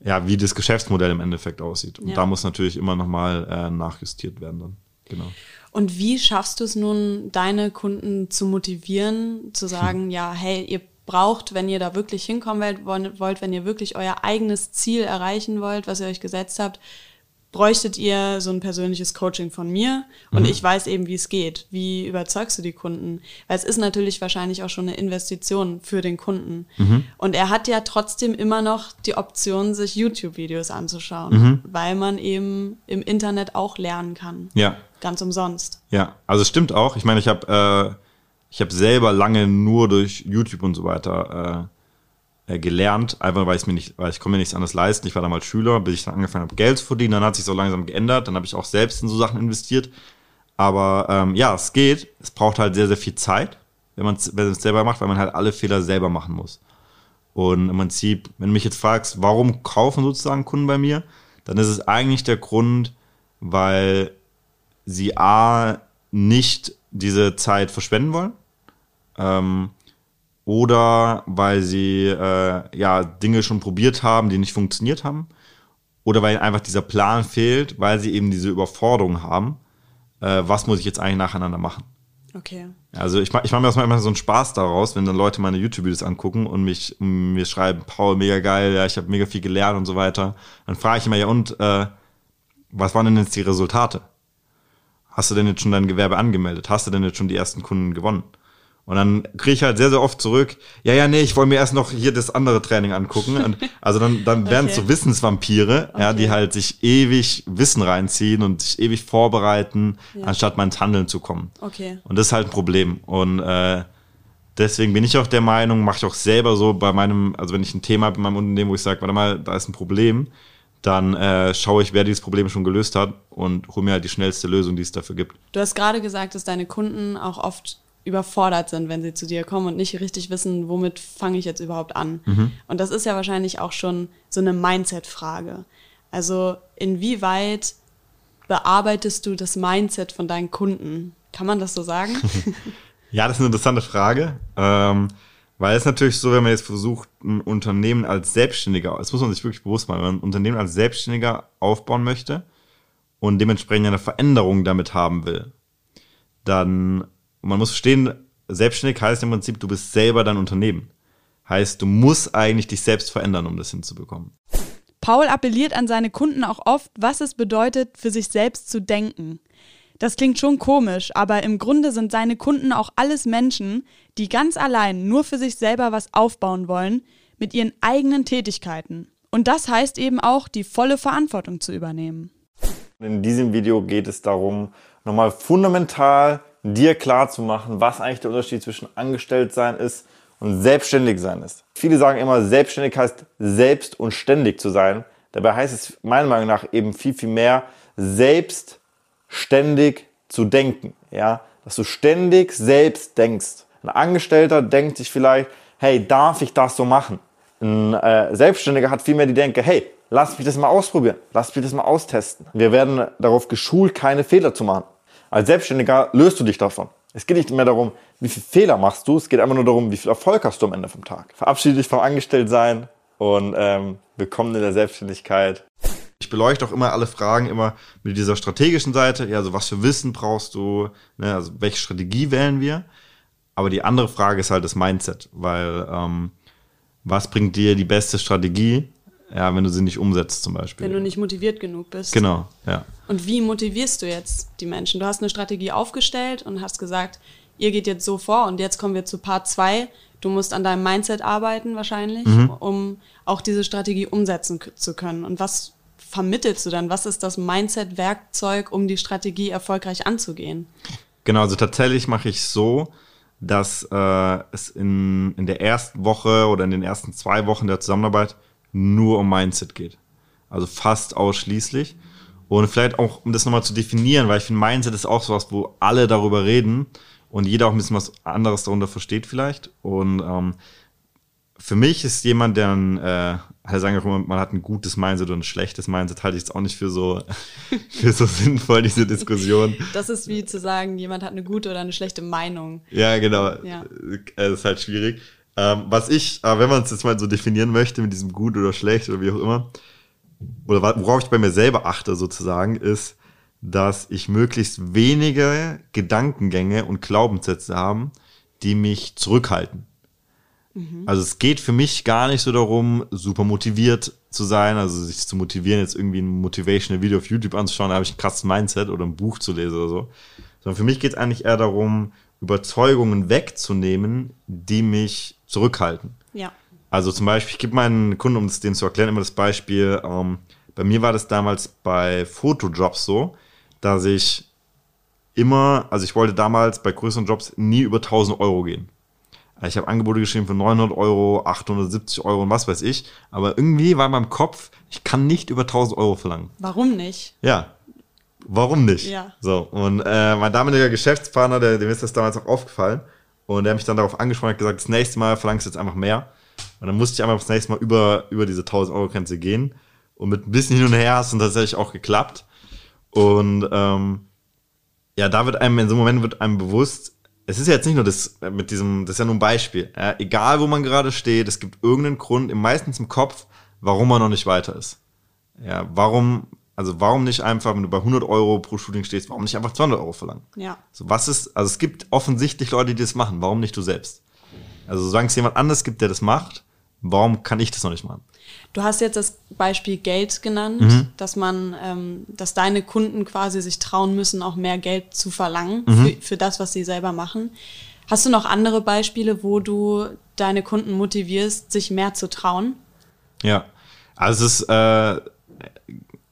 A: ja, wie das Geschäftsmodell im Endeffekt aussieht. Und
B: Ja.
A: da muss natürlich immer nochmal äh, nachjustiert werden dann. Genau.
B: Und wie schaffst du es nun, deine Kunden zu motivieren, zu sagen, ja, hey, ihr braucht, wenn ihr da wirklich hinkommen wollt, wenn ihr wirklich euer eigenes Ziel erreichen wollt, was ihr euch gesetzt habt, bräuchtet ihr so ein persönliches Coaching von mir und ich weiß eben, wie es geht. Wie überzeugst du die Kunden? Weil es ist natürlich wahrscheinlich auch schon eine Investition für den Kunden. Und er hat ja trotzdem immer noch die Option, sich YouTube-Videos anzuschauen, weil man eben im Internet auch lernen kann.
A: Ja,
B: Ganz umsonst.
A: Ja, also es stimmt auch. Ich meine, ich habe äh, ich habe selber lange nur durch YouTube und so weiter äh, gelernt, einfach weil ich mir nicht, weil ich konnte mir nichts anderes leisten. Ich war damals Schüler, bis ich dann angefangen habe, Geld zu verdienen. Dann hat sich so langsam geändert. Dann habe ich auch selbst in so Sachen investiert. Aber ähm, ja, es geht. Es braucht halt sehr, sehr viel Zeit, wenn man es wenn man es selber macht, weil man halt alle Fehler selber machen muss. Und im Prinzip, wenn du mich jetzt fragst, warum kaufen sozusagen Kunden bei mir, dann ist es eigentlich der Grund, weil sie A, nicht diese Zeit verschwenden wollen, ähm, oder weil sie äh, ja Dinge schon probiert haben, die nicht funktioniert haben, oder weil ihnen einfach dieser Plan fehlt, weil sie eben diese Überforderung haben, äh, was muss ich jetzt eigentlich nacheinander machen.
B: Okay.
A: Also ich mache ich mach mir erstmal immer so einen Spaß daraus, wenn dann Leute meine YouTube-Videos angucken und mich mir schreiben, Paul, mega geil, ja, ich habe mega viel gelernt und so weiter. Dann frage ich immer, ja und, äh, was waren denn jetzt die Resultate? Hast du denn jetzt schon dein Gewerbe angemeldet? Hast du denn jetzt schon die ersten Kunden gewonnen? Und dann kriege ich halt sehr, sehr oft zurück, ja, ja, nee, ich wollte mir erst noch hier das andere Training angucken. Und also dann, dann werden es
B: Okay.
A: so Wissensvampire, ja,
B: Okay.
A: die halt sich ewig Wissen reinziehen und sich ewig vorbereiten,
B: Ja.
A: anstatt mal ins Handeln zu kommen.
B: Okay.
A: Und das ist halt ein Problem. Und äh, deswegen bin ich auch der Meinung, mache ich auch selber so bei meinem, also wenn ich ein Thema habe in meinem Unternehmen, wo ich sage, warte mal, da ist ein Problem, dann äh, schaue ich, wer dieses Problem schon gelöst hat und hole mir halt die schnellste Lösung, die es dafür gibt.
B: Du hast gerade gesagt, dass deine Kunden auch oft überfordert sind, wenn sie zu dir kommen und nicht richtig wissen, womit fange ich jetzt überhaupt an. Und das ist ja wahrscheinlich auch schon so eine Mindset-Frage. Also inwieweit bearbeitest du das Mindset von deinen Kunden? Kann man das so sagen?
A: Ja, das ist eine interessante Frage. Ähm, weil es natürlich so, wenn man jetzt versucht, ein Unternehmen als Selbstständiger, das muss man sich wirklich bewusst machen, wenn man ein Unternehmen als Selbstständiger aufbauen möchte und dementsprechend eine Veränderung damit haben will, dann, man muss verstehen, selbstständig heißt im Prinzip, du bist selber dein Unternehmen. Heißt, du musst eigentlich dich selbst verändern, um das hinzubekommen.
B: Paul appelliert an seine Kunden auch oft, was es bedeutet, für sich selbst zu denken. Das klingt schon komisch, aber im Grunde sind seine Kunden auch alles Menschen, die ganz allein nur für sich selber was aufbauen wollen, mit ihren eigenen Tätigkeiten. Und das heißt eben auch, die volle Verantwortung zu übernehmen.
A: In diesem Video geht es darum, nochmal fundamental
C: dir klar zu machen, was eigentlich der Unterschied zwischen Angestelltsein ist und selbstständig sein ist. Viele sagen immer, selbstständig heißt selbst und ständig zu sein. Dabei heißt es meiner Meinung nach eben viel, viel mehr, selbstständig zu denken. Ja, dass du ständig selbst denkst. Ein Angestellter denkt sich vielleicht, hey, darf ich das so machen? Ein äh, Selbstständiger hat vielmehr die Denke, hey, lass mich das mal ausprobieren, lass mich das mal austesten. Wir werden darauf geschult, keine Fehler zu machen. Als Selbstständiger löst du dich davon. Es geht nicht mehr darum, wie viele Fehler machst du, es geht einfach nur darum, wie viel Erfolg hast du am Ende vom Tag. Verabschiede dich vom Angestelltsein und ähm, willkommen in der Selbstständigkeit.
A: Ich beleuchte auch immer alle Fragen immer mit dieser strategischen Seite. Ja, also was für Wissen brauchst du? Ne, also welche Strategie wählen wir? Aber die andere Frage ist halt das Mindset, weil ähm, was bringt dir die beste Strategie? Ja, wenn du sie nicht umsetzt zum Beispiel.
B: Wenn du nicht motiviert genug bist.
A: Genau, ja.
B: Und wie motivierst du jetzt die Menschen? Du hast eine Strategie aufgestellt und hast gesagt, ihr geht jetzt so vor und jetzt kommen wir zu Part 2. Du musst an deinem Mindset arbeiten wahrscheinlich, mhm. um auch diese Strategie umsetzen zu können. Und was vermittelst du dann? Was ist das Mindset-Werkzeug, um die Strategie erfolgreich anzugehen?
A: Genau, also tatsächlich mache ich so, dass äh, es in, in der ersten Woche oder in den ersten zwei Wochen der Zusammenarbeit nur um Mindset geht. Also fast ausschließlich. Und vielleicht auch, um das nochmal zu definieren, weil ich finde, Mindset ist auch sowas, wo alle darüber reden und jeder auch ein bisschen was anderes darunter versteht vielleicht. Und ähm, für mich ist jemand, der ein, äh, halt sagen auch immer, man hat ein gutes Mindset und ein schlechtes Mindset, halte ich jetzt auch nicht für so, für so sinnvoll, diese Diskussion.
B: Das ist wie zu sagen, jemand hat eine gute oder eine schlechte Meinung.
A: Ja, genau. Ja. Das ist halt schwierig. Ähm, was ich, aber wenn man es jetzt mal so definieren möchte, mit diesem gut oder schlecht oder wie auch immer, oder worauf ich bei mir selber achte sozusagen, ist, dass ich möglichst wenige Gedankengänge und Glaubenssätze haben, die mich zurückhalten. Mhm. Also es geht für mich gar nicht so darum, super motiviert zu sein, also sich zu motivieren, jetzt irgendwie ein motivational Video auf YouTube anzuschauen, da habe ich ein krasses Mindset oder ein Buch zu lesen oder so. Sondern für mich geht es eigentlich eher darum, Überzeugungen wegzunehmen, die mich zurückhalten.
B: Ja.
A: Also zum Beispiel, ich gebe meinen Kunden, um es denen zu erklären, immer das Beispiel, ähm, bei mir war das damals bei Fotojobs so, dass ich immer, also ich wollte damals bei größeren Jobs nie über 1000 Euro gehen. Ich habe Angebote geschrieben für 900 Euro, 870 Euro und was weiß ich. Aber irgendwie war in meinem Kopf, ich kann nicht über 1000 Euro verlangen.
B: Warum nicht?
A: Ja. Warum nicht?
B: Ja.
A: So. Und äh, mein damaliger Geschäftspartner, der, dem ist das damals auch aufgefallen. Und der hat mich dann darauf angesprochen und gesagt, das nächste Mal verlangst du jetzt einfach mehr. Und dann musste ich einfach das nächste Mal über, über diese 1000 Euro Grenze gehen. Und mit ein bisschen hin und her hast es tatsächlich auch geklappt. Und ähm, ja, da wird einem, in so einem Moment wird einem bewusst, es ist ja jetzt nicht nur das äh, mit diesem, das ist ja nur ein Beispiel. Ja, egal, wo man gerade steht, es gibt irgendeinen Grund, meistens im Kopf, warum man noch nicht weiter ist. Ja, warum, also warum nicht einfach, wenn du bei 100 Euro pro Shooting stehst, warum nicht einfach 200 Euro verlangen?
B: Ja.
A: So, was ist, also es gibt offensichtlich Leute, die das machen, warum nicht du selbst? Also solange es jemand anders gibt, der das macht, warum kann ich das noch nicht machen?
B: Du hast jetzt das Beispiel Geld genannt, mhm. dass man, ähm, dass deine Kunden quasi sich trauen müssen, auch mehr Geld zu verlangen mhm. für, für das, was sie selber machen. Hast du noch andere Beispiele, wo du deine Kunden motivierst, sich mehr zu trauen?
A: Ja, also es ist, äh,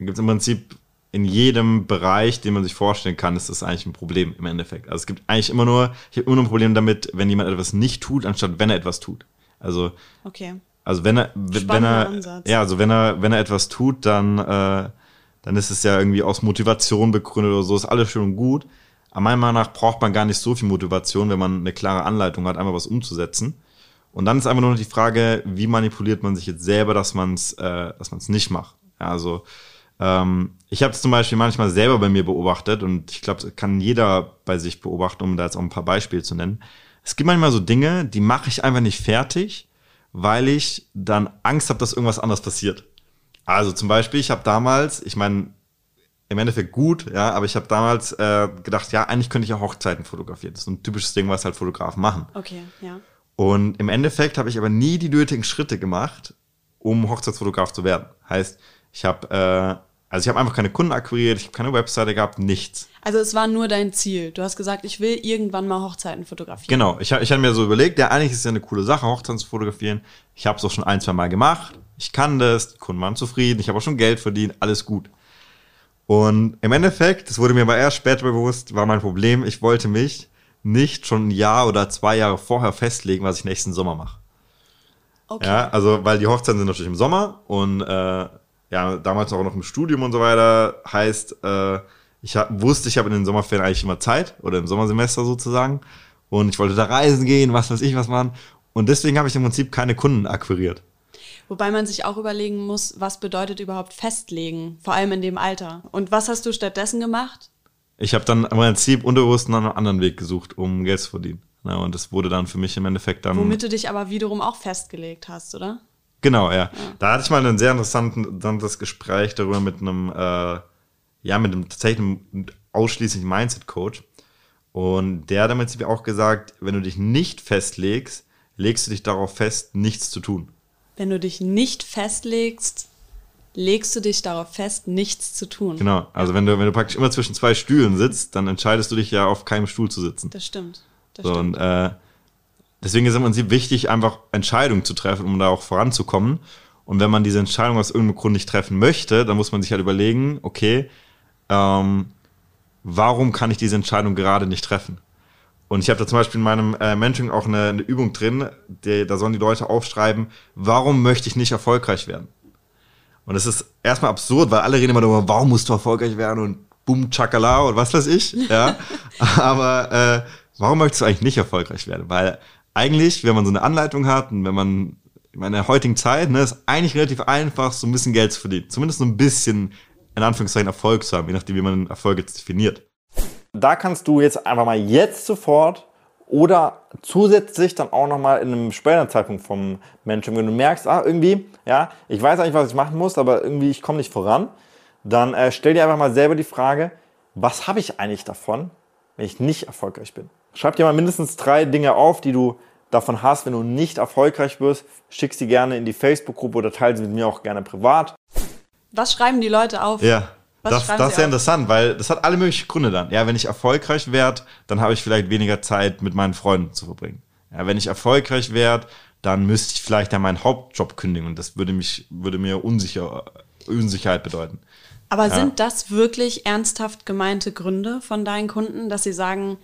A: gibt im Prinzip in jedem Bereich, den man sich vorstellen kann, ist das eigentlich ein Problem im Endeffekt. Also es gibt eigentlich immer nur, ich habe immer nur ein Problem damit, wenn jemand etwas nicht tut, anstatt wenn er etwas tut. Also
B: okay.
A: Also wenn er, wenn er, Ansatz. ja, also wenn er, wenn er etwas tut, dann, äh, dann ist es ja irgendwie aus Motivation begründet oder so, ist alles schön und gut. Aber meiner Meinung nach braucht man gar nicht so viel Motivation, wenn man eine klare Anleitung hat, einfach was umzusetzen. Und dann ist einfach nur noch die Frage, wie manipuliert man sich jetzt selber, dass man es, äh, dass man es nicht macht. Ja, also ähm, ich habe es zum Beispiel manchmal selber bei mir beobachtet und ich glaube, kann jeder bei sich beobachten, um da jetzt auch ein paar Beispiele zu nennen. Es gibt manchmal so Dinge, die mache ich einfach nicht fertig weil ich dann Angst habe, dass irgendwas anderes passiert. Also zum Beispiel, ich habe damals, ich meine, im Endeffekt gut, ja, aber ich habe damals äh, gedacht, ja, eigentlich könnte ich auch Hochzeiten fotografieren. Das ist ein typisches Ding, was halt Fotografen machen.
B: Okay, ja.
A: Und im Endeffekt habe ich aber nie die nötigen Schritte gemacht, um Hochzeitsfotograf zu werden. Heißt, ich habe äh, also ich habe einfach keine Kunden akquiriert, ich habe keine Webseite gehabt, nichts.
B: Also es war nur dein Ziel. Du hast gesagt, ich will irgendwann mal Hochzeiten fotografieren.
A: Genau, ich, ich hatte mir so überlegt, ja, eigentlich ist es ja eine coole Sache, Hochzeiten zu fotografieren. Ich habe es auch schon ein, zwei Mal gemacht. Ich kann das, die Kunden waren zufrieden, ich habe auch schon Geld verdient, alles gut. Und im Endeffekt, das wurde mir aber erst später bewusst, war mein Problem, ich wollte mich nicht schon ein Jahr oder zwei Jahre vorher festlegen, was ich nächsten Sommer mache. Okay. Ja, also weil die Hochzeiten sind natürlich im Sommer und äh, ja, damals auch noch im Studium und so weiter, heißt, äh, ich hab, wusste, ich habe in den Sommerferien eigentlich immer Zeit oder im Sommersemester sozusagen und ich wollte da reisen gehen, was weiß ich was machen und deswegen habe ich im Prinzip keine Kunden akquiriert.
B: Wobei man sich auch überlegen muss, was bedeutet überhaupt festlegen, vor allem in dem Alter. Und was hast du stattdessen gemacht?
A: Ich habe dann im Prinzip unterbewusst einen anderen Weg gesucht, um Geld zu verdienen. Ja, und das wurde dann für mich im Endeffekt dann.
B: Womit du dich aber wiederum auch festgelegt hast, oder?
A: Genau, ja. ja. Da hatte ich mal ein sehr interessantes Gespräch darüber mit einem, äh, ja, mit einem tatsächlich ausschließlich Mindset-Coach. Und der hat im Prinzip auch gesagt, wenn du dich nicht festlegst, legst du dich darauf fest, nichts zu tun.
B: Wenn du dich nicht festlegst, legst du dich darauf fest, nichts zu tun.
A: Genau, also wenn du, wenn du praktisch immer zwischen zwei Stühlen sitzt, dann entscheidest du dich ja auf keinem Stuhl zu sitzen.
B: Das stimmt. Das
A: so, stimmt. Und äh, deswegen ist im Prinzip wichtig, einfach Entscheidungen zu treffen, um da auch voranzukommen. Und wenn man diese Entscheidung aus irgendeinem Grund nicht treffen möchte, dann muss man sich halt überlegen, okay, ähm, warum kann ich diese Entscheidung gerade nicht treffen? Und ich habe da zum Beispiel in meinem äh, Mentoring auch eine, eine Übung drin, die, da sollen die Leute aufschreiben, warum möchte ich nicht erfolgreich werden? Und es ist erstmal absurd, weil alle reden immer darüber, warum musst du erfolgreich werden und boom, chakala und was weiß ich. Ja. Aber äh, warum möchtest du eigentlich nicht erfolgreich werden? Weil eigentlich, wenn man so eine Anleitung hat und wenn man in meiner heutigen Zeit, ne, ist eigentlich relativ einfach, so ein bisschen Geld zu verdienen. Zumindest so ein bisschen, in Anführungszeichen, Erfolg zu haben, je nachdem, wie man Erfolg jetzt definiert.
C: Da kannst du jetzt einfach mal jetzt sofort oder zusätzlich dann auch nochmal in einem späteren Zeitpunkt vom Menschen, wenn du merkst, ah, irgendwie, ja, ich weiß eigentlich, was ich machen muss, aber irgendwie ich komme nicht voran, dann äh, stell dir einfach mal selber die Frage, was habe ich eigentlich davon, wenn ich nicht erfolgreich bin? Schreib dir mal mindestens drei Dinge auf, die du davon hast, wenn du nicht erfolgreich wirst. Schick sie gerne in die Facebook-Gruppe oder teile sie mit mir auch gerne privat.
B: Was schreiben die Leute auf?
A: Ja. Was das, das ist sehr interessant, weil das hat alle möglichen Gründe dann. Ja, wenn ich erfolgreich werde, dann habe ich vielleicht weniger Zeit mit meinen Freunden zu verbringen. Ja, wenn ich erfolgreich werde, dann müsste ich vielleicht ja meinen Hauptjob kündigen und das würde mich, würde mir unsicher, Unsicherheit bedeuten.
B: Aber ja. sind das wirklich ernsthaft gemeinte Gründe von deinen Kunden, dass sie sagen,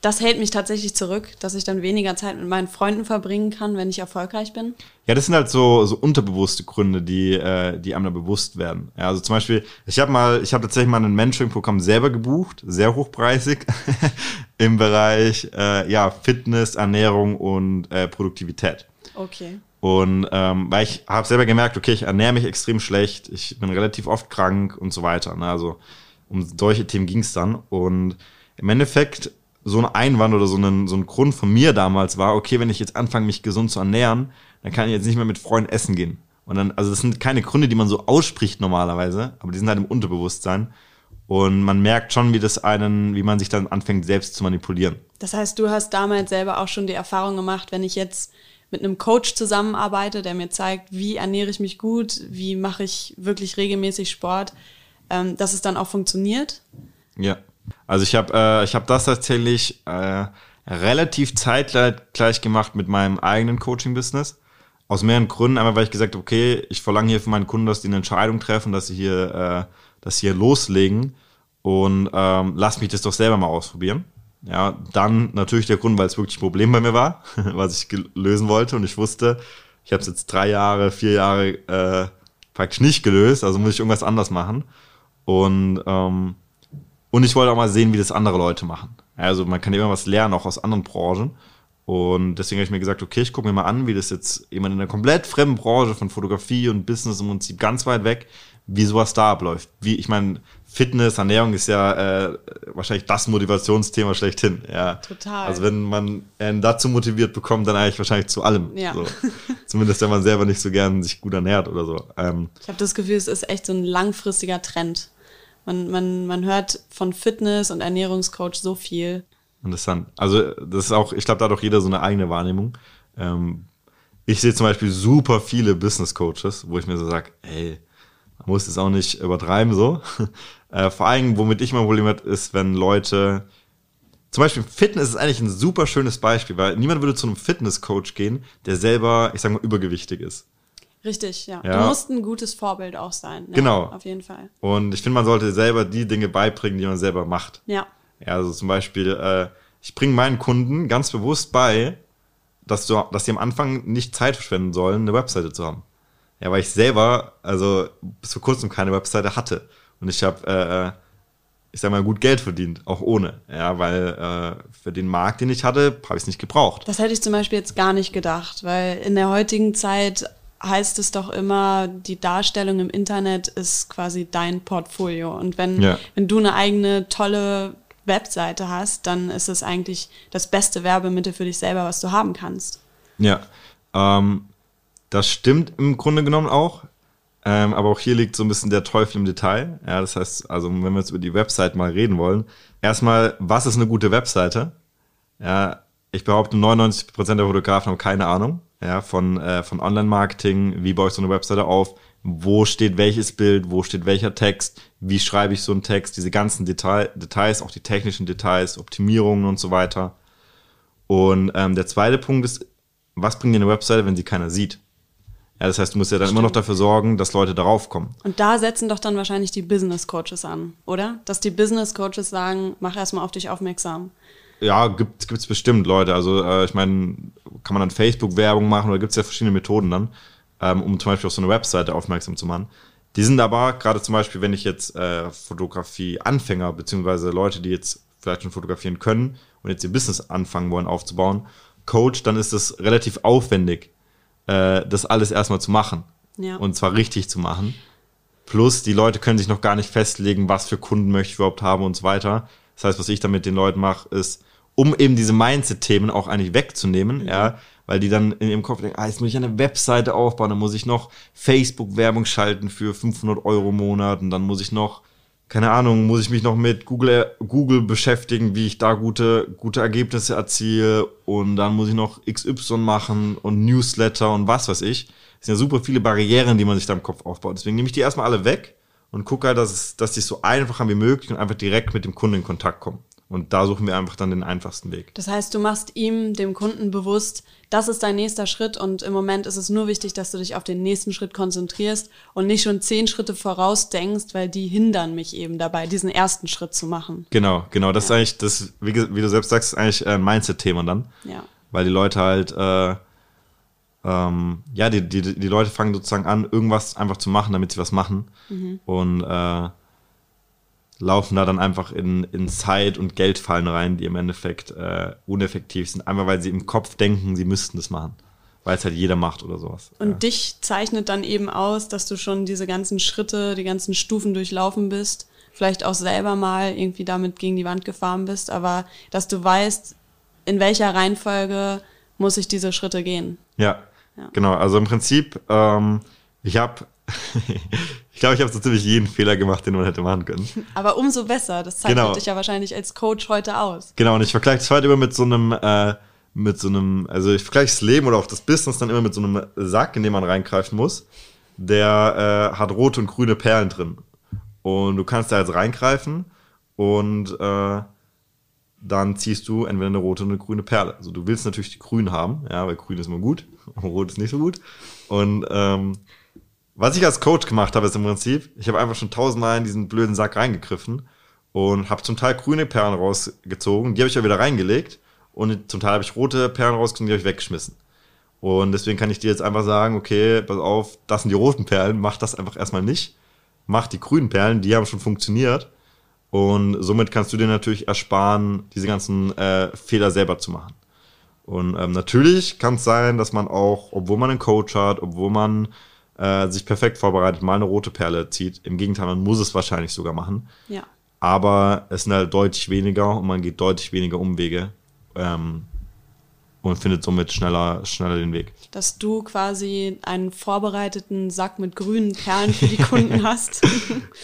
B: das hält mich tatsächlich zurück, dass ich dann weniger Zeit mit meinen Freunden verbringen kann, wenn ich erfolgreich bin?
A: Ja, das sind halt so, so unterbewusste Gründe, die, äh, die einem da bewusst werden. Ja, also zum Beispiel, ich habe mal, ich habe tatsächlich mal ein Mentoring-Programm selber gebucht, sehr hochpreisig, im Bereich äh, ja, Fitness, Ernährung und äh, Produktivität.
B: Okay.
A: Und ähm, weil ich habe selber gemerkt, okay, ich ernähre mich extrem schlecht, ich bin relativ oft krank und so weiter. Ne? Also um solche Themen ging es dann. Und im Endeffekt so ein Einwand oder so ein, so ein Grund von mir damals war, okay, wenn ich jetzt anfange, mich gesund zu ernähren, dann kann ich jetzt nicht mehr mit Freunden essen gehen. Und dann, also das sind keine Gründe, die man so ausspricht normalerweise, aber die sind halt im Unterbewusstsein. Und man merkt schon, wie das einen, wie man sich dann anfängt, selbst zu manipulieren.
B: Das heißt, du hast damals selber auch schon die Erfahrung gemacht, wenn ich jetzt mit einem Coach zusammenarbeite, der mir zeigt, wie ernähre ich mich gut, wie mache ich wirklich regelmäßig Sport, ähm, dass es dann auch funktioniert?
A: Ja. Also ich habe äh, hab das tatsächlich äh, relativ zeitgleich gemacht mit meinem eigenen Coaching-Business. Aus mehreren Gründen. Einmal, weil ich gesagt habe, okay, ich verlange hier von meinen Kunden, dass die eine Entscheidung treffen, dass sie hier, äh, dass sie hier loslegen und ähm, lass mich das doch selber mal ausprobieren. Ja, dann natürlich der Grund, weil es wirklich ein Problem bei mir war, was ich lösen wollte und ich wusste, ich habe es jetzt drei Jahre, vier Jahre äh, praktisch nicht gelöst, also muss ich irgendwas anders machen. Und ähm, und ich wollte auch mal sehen, wie das andere Leute machen. Also man kann immer was lernen, auch aus anderen Branchen. Und deswegen habe ich mir gesagt, okay, ich gucke mir mal an, wie das jetzt jemand in einer komplett fremden Branche von Fotografie und Business im Prinzip ganz weit weg, wie sowas da abläuft. Wie, ich meine, Fitness, Ernährung ist ja äh, wahrscheinlich das Motivationsthema schlechthin. Ja.
B: Total.
A: Also wenn man einen dazu motiviert bekommt, dann eigentlich wahrscheinlich zu allem.
B: Ja.
A: So. Zumindest wenn man selber nicht so gern sich gut ernährt oder so. Ähm,
B: ich habe das Gefühl, es ist echt so ein langfristiger Trend. Man, man, man hört von Fitness und Ernährungscoach so viel.
A: Interessant. Also das ist auch, ich glaube, da hat auch jeder so eine eigene Wahrnehmung. Ähm, ich sehe zum Beispiel super viele Business Coaches, wo ich mir so sage, ey, man muss das auch nicht übertreiben so. äh, vor allem, womit ich mein Problem habe, ist, wenn Leute zum Beispiel Fitness ist eigentlich ein super schönes Beispiel, weil niemand würde zu einem Fitnesscoach gehen, der selber, ich sag mal, übergewichtig ist.
B: Richtig, ja.
A: Ja.
B: Du musst ein gutes Vorbild auch sein. Ja,
A: Genau.
B: Auf jeden Fall.
A: Und ich finde, man sollte selber die Dinge beibringen, die man selber macht.
B: Ja.
A: Ja, also zum Beispiel, äh, ich bringe meinen Kunden ganz bewusst bei, dass, du, dass sie am Anfang nicht Zeit verschwenden sollen, eine Webseite zu haben. Ja, weil ich selber, also bis vor kurzem keine Webseite hatte. Und ich habe, äh, ich sag mal, gut Geld verdient, auch ohne. Ja, weil äh, für den Markt, den ich hatte, habe ich es nicht gebraucht.
B: Das hätte ich zum Beispiel jetzt gar nicht gedacht, weil in der heutigen Zeit heißt es doch immer, die Darstellung im Internet ist quasi dein Portfolio. Und wenn,
A: Ja.
B: wenn du eine eigene tolle Webseite hast, dann ist es eigentlich das beste Werbemittel für dich selber, was du haben kannst.
A: Ja, ähm, das stimmt im Grunde genommen auch. Ähm, aber auch hier liegt so ein bisschen der Teufel im Detail. Ja, das heißt, also wenn wir jetzt über die Website mal reden wollen, erstmal, was ist eine gute Webseite? Ja, ich behaupte, 99% der Fotografen haben keine Ahnung ja, von, äh, von Online-Marketing, wie baue ich so eine Webseite auf, wo steht welches Bild, wo steht welcher Text, wie schreibe ich so einen Text, diese ganzen Detail, Details, auch die technischen Details, Optimierungen und so weiter. Und ähm, der zweite Punkt ist, was bringt dir eine Webseite, wenn sie keiner sieht? Ja, das heißt, du musst ja dann immer noch dafür sorgen, dass Leute darauf kommen.
B: Und da setzen doch dann wahrscheinlich die Business Coaches an, oder? Dass die Business Coaches sagen, mach erstmal auf dich aufmerksam.
A: Ja, gibt gibt's bestimmt Leute. Also äh, ich meine, kann man dann Facebook-Werbung machen oder gibt's ja verschiedene Methoden dann, ähm, um zum Beispiel auf so eine Webseite aufmerksam zu machen. Die sind aber, gerade zum Beispiel, wenn ich jetzt äh, Fotografie-Anfänger, beziehungsweise Leute, die jetzt vielleicht schon fotografieren können und jetzt ihr Business anfangen wollen aufzubauen, Coach, dann ist es relativ aufwendig, äh, das alles erstmal zu machen.
B: Ja.
A: Und zwar richtig zu machen. Plus, die Leute können sich noch gar nicht festlegen, was für Kunden möchte ich überhaupt haben und so weiter. Das heißt, was ich dann mit den Leuten mache, ist, um eben diese Mindset-Themen auch eigentlich wegzunehmen, ja, weil die dann in ihrem Kopf denken, ah, jetzt muss ich eine Webseite aufbauen, dann muss ich noch Facebook-Werbung schalten für 500 Euro im Monat und dann muss ich noch, keine Ahnung, muss ich mich noch mit Google, Google beschäftigen, wie ich da gute, gute Ergebnisse erziele und dann muss ich noch XY machen und Newsletter und was weiß ich. Das sind ja super viele Barrieren, die man sich da im Kopf aufbaut. Deswegen nehme ich die erstmal alle weg und gucke halt, dass, es, dass die so einfach haben wie möglich und einfach direkt mit dem Kunden in Kontakt kommen. Und da suchen wir einfach dann den einfachsten Weg.
B: Das heißt, du machst ihm, dem Kunden bewusst, das ist dein nächster Schritt und im Moment ist es nur wichtig, dass du dich auf den nächsten Schritt konzentrierst und nicht schon zehn Schritte voraus denkst, weil die hindern mich eben dabei, diesen ersten Schritt zu machen.
A: Genau, genau. Das ist eigentlich, das, wie, wie du selbst sagst, ist eigentlich äh, ein Mindset-Thema dann.
B: Ja.
A: Weil die Leute halt, äh, ähm, ja, die, die, die Leute fangen sozusagen an, irgendwas einfach zu machen, damit sie was machen. Und äh, laufen da dann einfach in, in Zeit- und Geldfallen rein, die im Endeffekt äh, uneffektiv sind, einfach weil sie im Kopf denken, sie müssten das machen. Weil es halt jeder macht oder sowas.
B: Und
A: ja.
B: dich zeichnet dann eben aus, dass du schon diese ganzen Schritte, die ganzen Stufen durchlaufen bist, vielleicht auch selber mal irgendwie damit gegen die Wand gefahren bist, aber dass du weißt, in welcher Reihenfolge muss ich diese Schritte gehen.
A: Ja,
B: Ja.
A: genau. Also im Prinzip, ähm, ich habe, ich glaube, ich habe so ziemlich jeden Fehler gemacht, den man hätte machen können.
B: Aber umso besser, das zeichnet
A: Genau.
B: dich ja wahrscheinlich als Coach heute aus.
A: Genau, und ich vergleiche das heute immer mit so einem, äh, mit so einem, also ich vergleiche das Leben oder auch das Business dann immer mit so einem Sack, in den man reingreifen muss. Der äh, hat rote und grüne Perlen drin. Und du kannst da jetzt reingreifen und äh, dann ziehst du entweder eine rote oder eine grüne Perle. Also du willst natürlich die grün haben, ja, weil grün ist immer gut, rot ist nicht so gut. Und ähm, was ich als Coach gemacht habe, ist im Prinzip, ich habe einfach schon tausendmal in diesen blöden Sack reingegriffen und habe zum Teil grüne Perlen rausgezogen, die habe ich ja wieder reingelegt und zum Teil habe ich rote Perlen rausgezogen, die habe ich weggeschmissen. Und deswegen kann ich dir jetzt einfach sagen, okay, pass auf, das sind die roten Perlen, mach das einfach erstmal nicht. Mach die grünen Perlen, die haben schon funktioniert. Und somit kannst du dir natürlich ersparen, diese ganzen äh, Fehler selber zu machen. Und ähm, natürlich kann es sein, dass man auch, obwohl man einen Coach hat, obwohl man äh, sich perfekt vorbereitet, mal eine rote Perle zieht. Im Gegenteil, man muss es wahrscheinlich sogar machen.
B: Ja.
A: Aber es sind halt deutlich weniger und man geht deutlich weniger Umwege ähm, und findet somit schneller, schneller den Weg.
B: Dass du quasi einen vorbereiteten Sack mit grünen Perlen für die Kunden hast.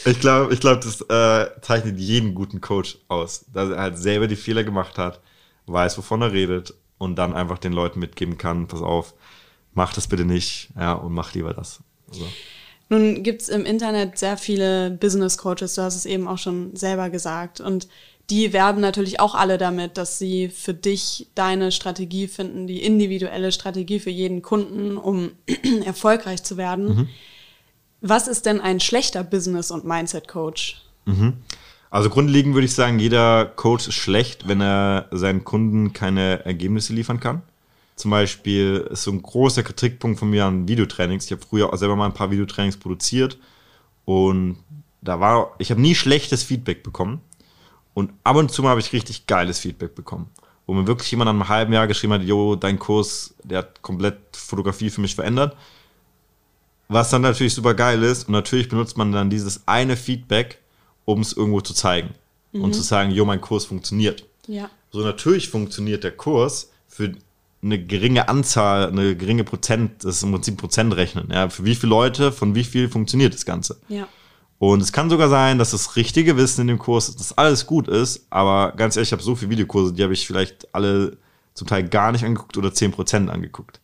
A: Ich glaube, ich glaub, das äh, zeichnet jeden guten Coach aus, dass er halt selber die Fehler gemacht hat, weiß, wovon er redet und dann einfach den Leuten mitgeben kann, pass auf, mach das bitte nicht, ja, und mach lieber das. Also,
B: Nun gibt's im Internet sehr viele Business Coaches, du hast es eben auch schon selber gesagt. Und die werben natürlich auch alle damit, dass sie für dich deine Strategie finden, die individuelle Strategie für jeden Kunden, um erfolgreich zu werden. Mhm. Was ist denn ein schlechter Business- und Mindset-Coach?
A: Mhm. Also grundlegend würde ich sagen, jeder Coach ist schlecht, wenn er seinen Kunden keine Ergebnisse liefern kann. Zum Beispiel ist so ein großer Kritikpunkt von mir an Videotrainings. Ich habe früher auch selber mal ein paar Videotrainings produziert und da war, ich habe nie schlechtes Feedback bekommen. Und ab und zu mal habe ich richtig geiles Feedback bekommen. Wo mir wirklich jemand nach einem halben Jahr geschrieben hat, jo, dein Kurs, der hat komplett Fotografie für mich verändert. Was dann natürlich super geil ist. Und natürlich benutzt man dann dieses eine Feedback, um es irgendwo zu zeigen. Mhm. Und zu sagen, jo, mein Kurs funktioniert.
B: Ja.
A: So natürlich funktioniert der Kurs für eine geringe Anzahl, eine geringe Prozent, das ist im Prinzip Prozent rechnen. Ja, für wie viele Leute, von wie viel funktioniert das Ganze?
B: Ja.
A: Und es kann sogar sein, dass das richtige Wissen in dem Kurs, dass alles gut ist, aber ganz ehrlich, ich habe so viele Videokurse, die habe ich vielleicht alle zum Teil gar nicht angeguckt oder 10% angeguckt.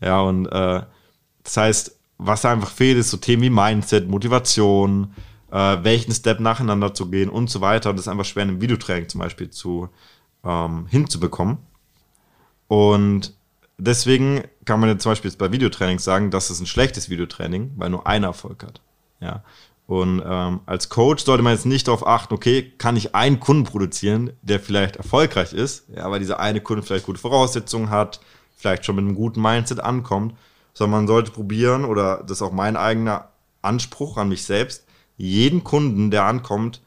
A: Ja, und äh, das heißt, was da einfach fehlt, ist so Themen wie Mindset, Motivation, äh, welchen Step nacheinander zu gehen und so weiter. Und das ist einfach schwer in einem Videotraining zum Beispiel zu ähm, hinzubekommen. Und deswegen kann man jetzt zum Beispiel jetzt bei Videotrainings sagen, dass es ein schlechtes Videotraining, weil nur einer Erfolg hat. Ja. Und ähm, als Coach sollte man jetzt nicht darauf achten, okay, kann ich einen Kunden produzieren, der vielleicht erfolgreich ist, ja, weil dieser eine Kunde vielleicht gute Voraussetzungen hat, vielleicht schon mit einem guten Mindset ankommt, sondern man sollte probieren, oder das ist auch mein eigener Anspruch an mich selbst, jeden Kunden, der ankommt,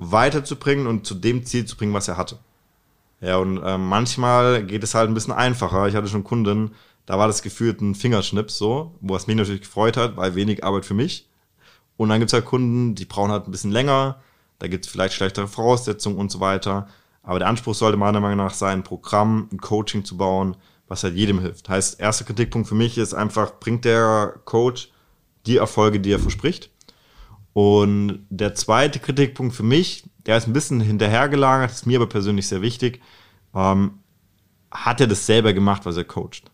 A: weiterzubringen und zu dem Ziel zu bringen, was er hatte. Ja, und äh, manchmal geht es halt ein bisschen einfacher. Ich hatte schon Kunden, da war das gefühlt ein Fingerschnips so, wo es mich natürlich gefreut hat, weil wenig Arbeit für mich. Und dann gibt es halt Kunden, die brauchen halt ein bisschen länger, da gibt es vielleicht schlechtere Voraussetzungen und so weiter. Aber der Anspruch sollte meiner Meinung nach sein, ein Programm, ein Coaching zu bauen, was halt jedem hilft. Heißt, erster Kritikpunkt für mich ist einfach, bringt der Coach die Erfolge, die er verspricht? Und der zweite Kritikpunkt für mich, der ist ein bisschen hinterhergelagert, ist mir aber persönlich sehr wichtig, ähm, hat er das selber gemacht, was er coacht?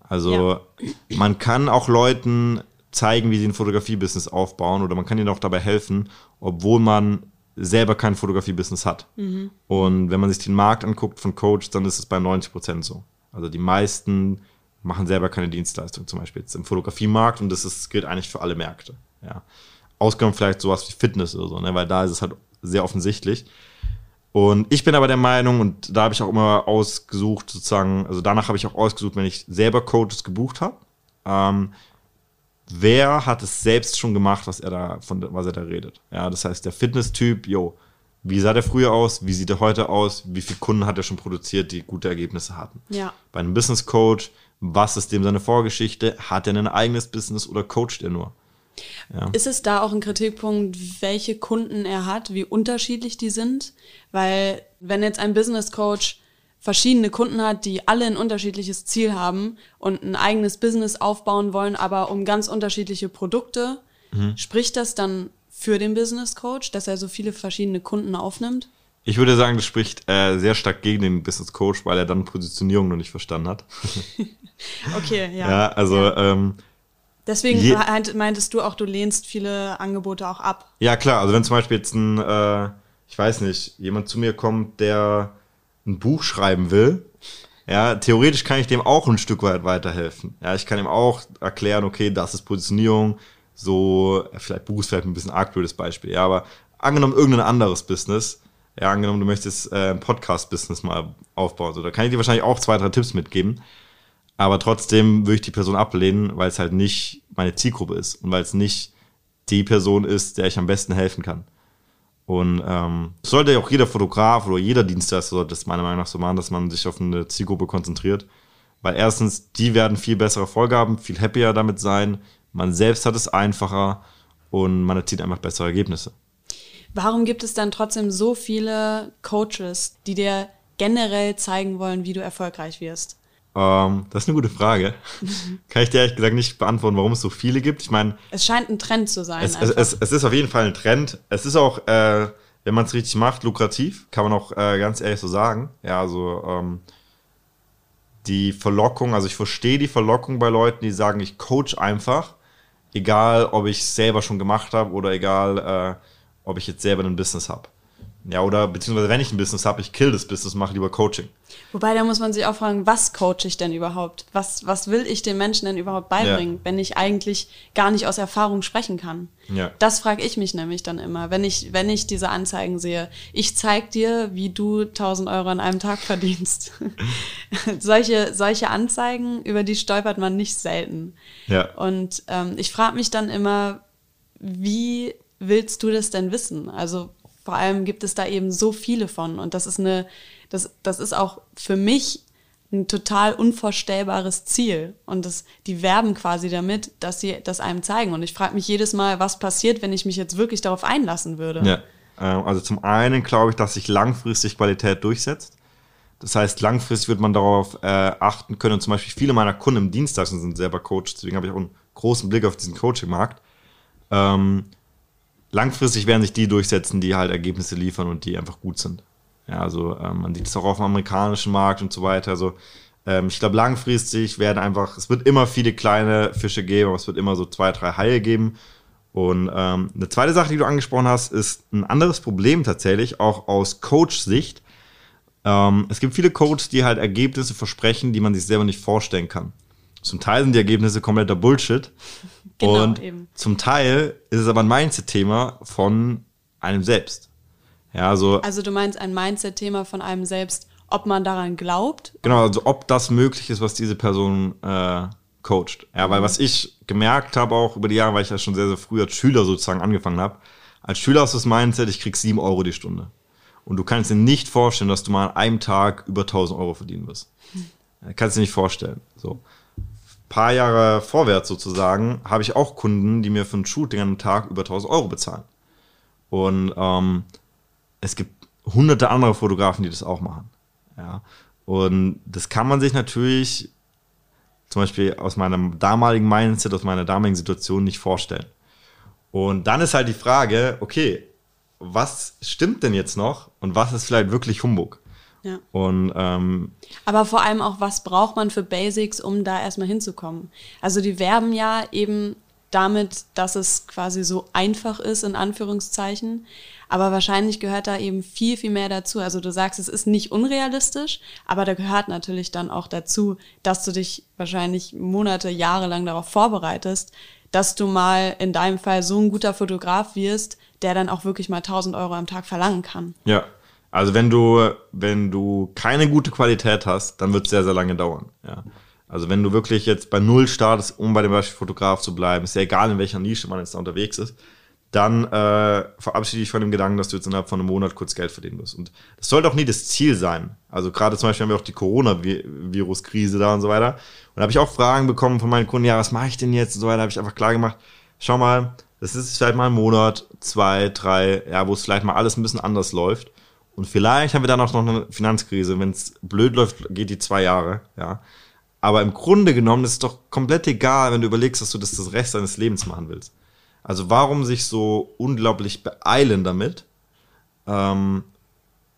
A: Also ja. man kann auch Leuten zeigen, wie sie ein Fotografie-Business aufbauen oder man kann ihnen auch dabei helfen, obwohl man selber kein Fotografie-Business hat. Mhm. Und wenn man sich den Markt anguckt von Coach, dann ist es bei 90 Prozent so. Also die meisten machen selber keine Dienstleistung, zum Beispiel jetzt im Fotografiemarkt und das ist, gilt eigentlich für alle Märkte. Ja. Ausgenommen vielleicht sowas wie Fitness oder so, ne? weil da ist es halt sehr offensichtlich. Und ich bin aber der Meinung, und da habe ich auch immer ausgesucht, sozusagen, also danach habe ich auch ausgesucht, wenn ich selber Coaches gebucht habe, ähm, wer hat es selbst schon gemacht, was er da, von was er da redet. Ja, das heißt, der Fitness-Typ, yo, wie sah der früher aus? Wie sieht er heute aus? Wie viele Kunden hat er schon produziert, die gute Ergebnisse hatten?
B: Ja.
A: Bei einem Business Coach, was ist dem seine Vorgeschichte? Hat er ein eigenes Business oder coacht er nur?
B: Ja. Ist es da auch ein Kritikpunkt, welche Kunden er hat, wie unterschiedlich die sind? Weil wenn jetzt ein Business Coach verschiedene Kunden hat, die alle ein unterschiedliches Ziel haben und ein eigenes Business aufbauen wollen, aber um ganz unterschiedliche Produkte. Mhm. Spricht das dann für den Business Coach, dass er so viele verschiedene Kunden aufnimmt?
A: Ich würde sagen, das spricht äh, sehr stark gegen den Business Coach, weil er dann Positionierung noch nicht verstanden hat.
B: okay, ja.
A: Ja, also ja. Ähm,
B: Deswegen meintest du auch, du lehnst viele Angebote auch ab.
A: Ja, klar. Also wenn zum Beispiel jetzt ein, äh, ich weiß nicht, jemand zu mir kommt, der ein Buch schreiben will, ja, theoretisch kann ich dem auch ein Stück weit weiterhelfen. Ja, ich kann ihm auch erklären, okay, das ist Positionierung, so, vielleicht Buch ist vielleicht ein bisschen arg blödes Beispiel, ja, aber angenommen irgendein anderes Business, ja, angenommen du möchtest äh, ein Podcast-Business mal aufbauen, so, da kann ich dir wahrscheinlich auch zwei, drei Tipps mitgeben, aber trotzdem würde ich die Person ablehnen, weil es halt nicht meine Zielgruppe ist und weil es nicht die Person ist, der ich am besten helfen kann. Und ähm, sollte ja auch jeder Fotograf oder jeder Dienstleister sollte das meiner Meinung nach so machen, dass man sich auf eine Zielgruppe konzentriert. Weil erstens, die werden viel bessere Vorgaben, viel happier damit sein. Man selbst hat es einfacher und man erzielt einfach bessere Ergebnisse.
B: Warum gibt es dann trotzdem so viele Coaches, die dir generell zeigen wollen, wie du erfolgreich wirst?
A: Ähm, das ist eine gute Frage. Kann ich dir ehrlich gesagt nicht beantworten, warum es so viele gibt. Ich meine.
B: Es scheint ein Trend zu sein.
A: Es, es, es, es, ist auf jeden Fall ein Trend. Es ist auch, äh, wenn man es richtig macht, lukrativ, kann man auch äh, ganz ehrlich so sagen. Ja, also ähm, die Verlockung, also ich verstehe die Verlockung bei Leuten, die sagen, ich coach einfach, egal ob ich es selber schon gemacht habe oder egal, äh, ob ich jetzt selber ein Business habe. Ja, oder beziehungsweise wenn ich ein Business habe, ich kill das Business, mache lieber Coaching.
B: Wobei, da muss man sich auch fragen, was coache ich denn überhaupt? Was, was will ich den Menschen denn überhaupt beibringen,
A: Ja.
B: wenn ich eigentlich gar nicht aus Erfahrung sprechen kann?
A: Ja.
B: Das frage ich mich nämlich dann immer, wenn ich, wenn ich diese Anzeigen sehe. Ich zeig dir, wie du 1000 Euro an einem Tag verdienst. solche, solche Anzeigen, über die stolpert man nicht selten.
A: Ja.
B: Und ähm, ich frage mich dann immer, wie willst du das denn wissen? Also vor allem gibt es da eben so viele von und das ist eine, das, das ist auch für mich ein total unvorstellbares Ziel und das, die werben quasi damit, dass sie das einem zeigen und ich frage mich jedes Mal, was passiert, wenn ich mich jetzt wirklich darauf einlassen würde.
A: Ja. Ähm, Also zum einen glaube ich, dass sich langfristig Qualität durchsetzt. Das heißt, langfristig wird man darauf äh, achten können. Und zum Beispiel viele meiner Kunden im Dienstleister sind selber Coach, deswegen habe ich auch einen großen Blick auf diesen Coaching-Markt. Ähm, langfristig werden sich die durchsetzen, die halt Ergebnisse liefern und die einfach gut sind. Ja, also ähm, man sieht es auch auf dem amerikanischen Markt und so weiter. Also ähm, ich glaube, langfristig werden einfach, es wird immer viele kleine Fische geben, aber es wird immer so zwei, drei Haie geben. Und ähm, eine zweite Sache, die du angesprochen hast, ist ein anderes Problem tatsächlich, auch aus Coach-Sicht. Ähm, es gibt viele Coaches, die halt Ergebnisse versprechen, die man sich selber nicht vorstellen kann. Zum Teil sind die Ergebnisse kompletter Bullshit.
B: Genau,
A: und
B: eben.
A: zum Teil ist es aber ein Mindset-Thema von einem selbst. Ja, also,
B: Also du meinst ein Mindset-Thema von einem selbst, ob man daran glaubt?
A: genau, also ob das möglich ist, was diese Person äh, coacht. Ja, weil was ich gemerkt habe auch über die Jahre, weil ich ja schon sehr, sehr früh als Schüler sozusagen angefangen habe, als Schüler hast du das Mindset, ich krieg 7 Euro die Stunde. Und du kannst dir nicht vorstellen, dass du mal an einem Tag über 1000 Euro verdienen wirst. Ja, Kannst dir nicht vorstellen. So. Paar Jahre vorwärts sozusagen habe ich auch Kunden, die mir für ein Shooting an einem Tag über 1000 Euro bezahlen. Und ähm, es gibt hunderte andere Fotografen, die das auch machen. Ja. Und das kann man sich natürlich zum Beispiel aus meinem damaligen Mindset, aus meiner damaligen Situation nicht vorstellen. Und dann ist halt die Frage, okay, was stimmt denn jetzt noch und was ist vielleicht wirklich Humbug?
B: Ja.
A: Und ähm,
B: Aber vor allem auch, was braucht man für Basics, um da erstmal hinzukommen? Also die werben ja eben damit, dass es quasi so einfach ist, in Anführungszeichen. Aber wahrscheinlich gehört da eben viel, viel mehr dazu. Also du sagst, es ist nicht unrealistisch, aber da gehört natürlich dann auch dazu, dass du dich wahrscheinlich Monate, Jahre lang darauf vorbereitest, dass du mal in deinem Fall so ein guter Fotograf wirst, der dann auch wirklich mal 1000 Euro am Tag verlangen kann.
A: Ja, also wenn du, wenn du keine gute Qualität hast, dann wird es sehr, sehr lange dauern. Ja. Also wenn du wirklich jetzt bei Null startest, um bei dem Beispiel Fotograf zu bleiben, ist ja egal, in welcher Nische man jetzt da unterwegs ist, dann äh, verabschiede ich von dem Gedanken, dass du jetzt innerhalb von einem Monat kurz Geld verdienen wirst. Und das sollte auch nie das Ziel sein. Also gerade zum Beispiel haben wir auch die Corona-Virus-Krise da und so weiter. Und da habe ich auch Fragen bekommen von meinen Kunden, ja, was mache ich denn jetzt und so weiter. habe ich einfach klar gemacht, schau mal, das ist vielleicht mal ein Monat, zwei, drei, ja, wo es vielleicht mal alles ein bisschen anders läuft. Und vielleicht haben wir dann auch noch eine Finanzkrise. Wenn es blöd läuft, geht die zwei Jahre, ja. Aber im Grunde genommen ist es doch komplett egal, wenn du überlegst, dass du das das Rest deines Lebens machen willst. Also warum sich so unglaublich beeilen damit, ähm,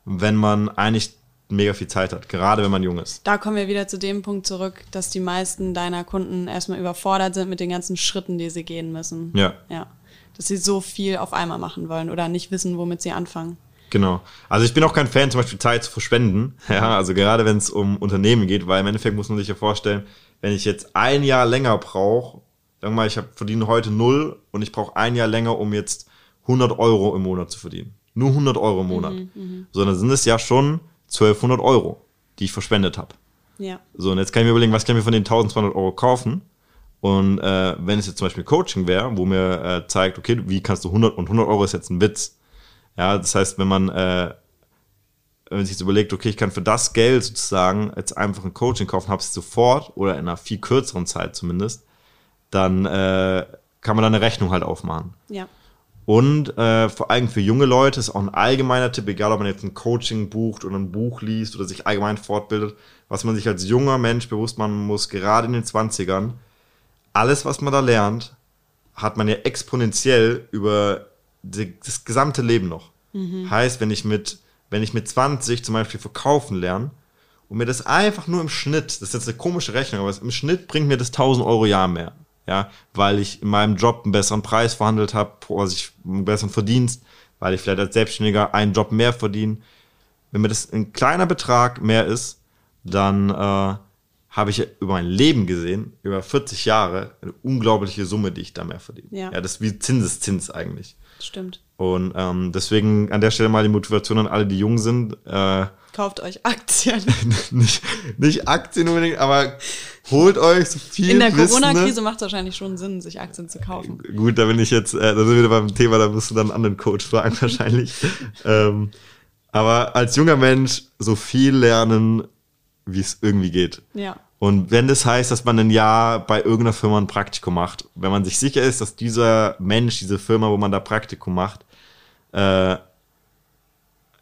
A: wenn man eigentlich mega viel Zeit hat, gerade wenn man jung ist.
B: Da kommen wir wieder zu dem Punkt zurück, dass die meisten deiner Kunden erstmal überfordert sind mit den ganzen Schritten, die sie gehen müssen.
A: Ja.
B: Ja. Dass sie so viel auf einmal machen wollen oder nicht wissen, womit sie anfangen.
A: Genau. Also ich bin auch kein Fan, zum Beispiel Zeit zu verschwenden. Ja, also gerade wenn es um Unternehmen geht, weil im Endeffekt muss man sich ja vorstellen, wenn ich jetzt ein Jahr länger brauche, sagen wir mal, ich verdiene heute null und ich brauche ein Jahr länger, um jetzt 100 Euro im Monat zu verdienen. Nur 100 Euro im Monat. So, dann sind es ja schon 1200 Euro, die ich verschwendet habe.
B: Ja.
A: So, und jetzt kann ich mir überlegen, was kann ich mir von den 1200 Euro kaufen? Und äh, wenn es jetzt zum Beispiel Coaching wäre, wo mir äh, zeigt, okay, wie kannst du 100 und 100 Euro ist jetzt ein Witz. Ja, das heißt, wenn man, äh, wenn man sich jetzt überlegt, okay, ich kann für das Geld sozusagen jetzt einfach ein Coaching kaufen, habe es sofort oder in einer viel kürzeren Zeit zumindest, dann äh, kann man da eine Rechnung halt aufmachen.
B: Ja.
A: Und äh, vor allem für junge Leute ist auch ein allgemeiner Tipp, egal ob man jetzt ein Coaching bucht oder ein Buch liest oder sich allgemein fortbildet, was man sich als junger Mensch bewusst machen muss, gerade in den 20ern, alles, was man da lernt, hat man ja exponentiell über die, das gesamte Leben noch. Heißt, wenn ich mit, wenn ich mit 20 zum Beispiel verkaufen lerne und mir das einfach nur im Schnitt, das ist jetzt eine komische Rechnung, aber im Schnitt bringt mir das 1000 Euro Jahr mehr. Ja, weil ich in meinem Job einen besseren Preis verhandelt habe, also ich einen besseren Verdienst, weil ich vielleicht als Selbstständiger einen Job mehr verdiene. Wenn mir das ein kleiner Betrag mehr ist, dann äh, habe ich über mein Leben gesehen, über 40 Jahre, eine unglaubliche Summe, die ich da mehr verdiene.
B: Ja.
A: ja das ist wie Zinseszins eigentlich.
B: Stimmt.
A: Und ähm, deswegen an der Stelle mal die Motivation an alle, die jung sind. Äh,
B: Kauft euch Aktien.
A: nicht, nicht Aktien unbedingt, aber holt euch so viel
B: In der
A: ne?
B: Corona-Krise macht es wahrscheinlich schon Sinn, sich Aktien zu kaufen.
A: Gut, da bin ich jetzt, äh, da sind wir wieder beim Thema, da musst du dann einen anderen Coach fragen wahrscheinlich. ähm, aber als junger Mensch so viel lernen, wie es irgendwie geht.
B: Ja.
A: Und wenn das heißt, dass man ein Jahr bei irgendeiner Firma ein Praktikum macht, wenn man sich sicher ist, dass dieser Mensch, diese Firma, wo man da Praktikum macht, äh,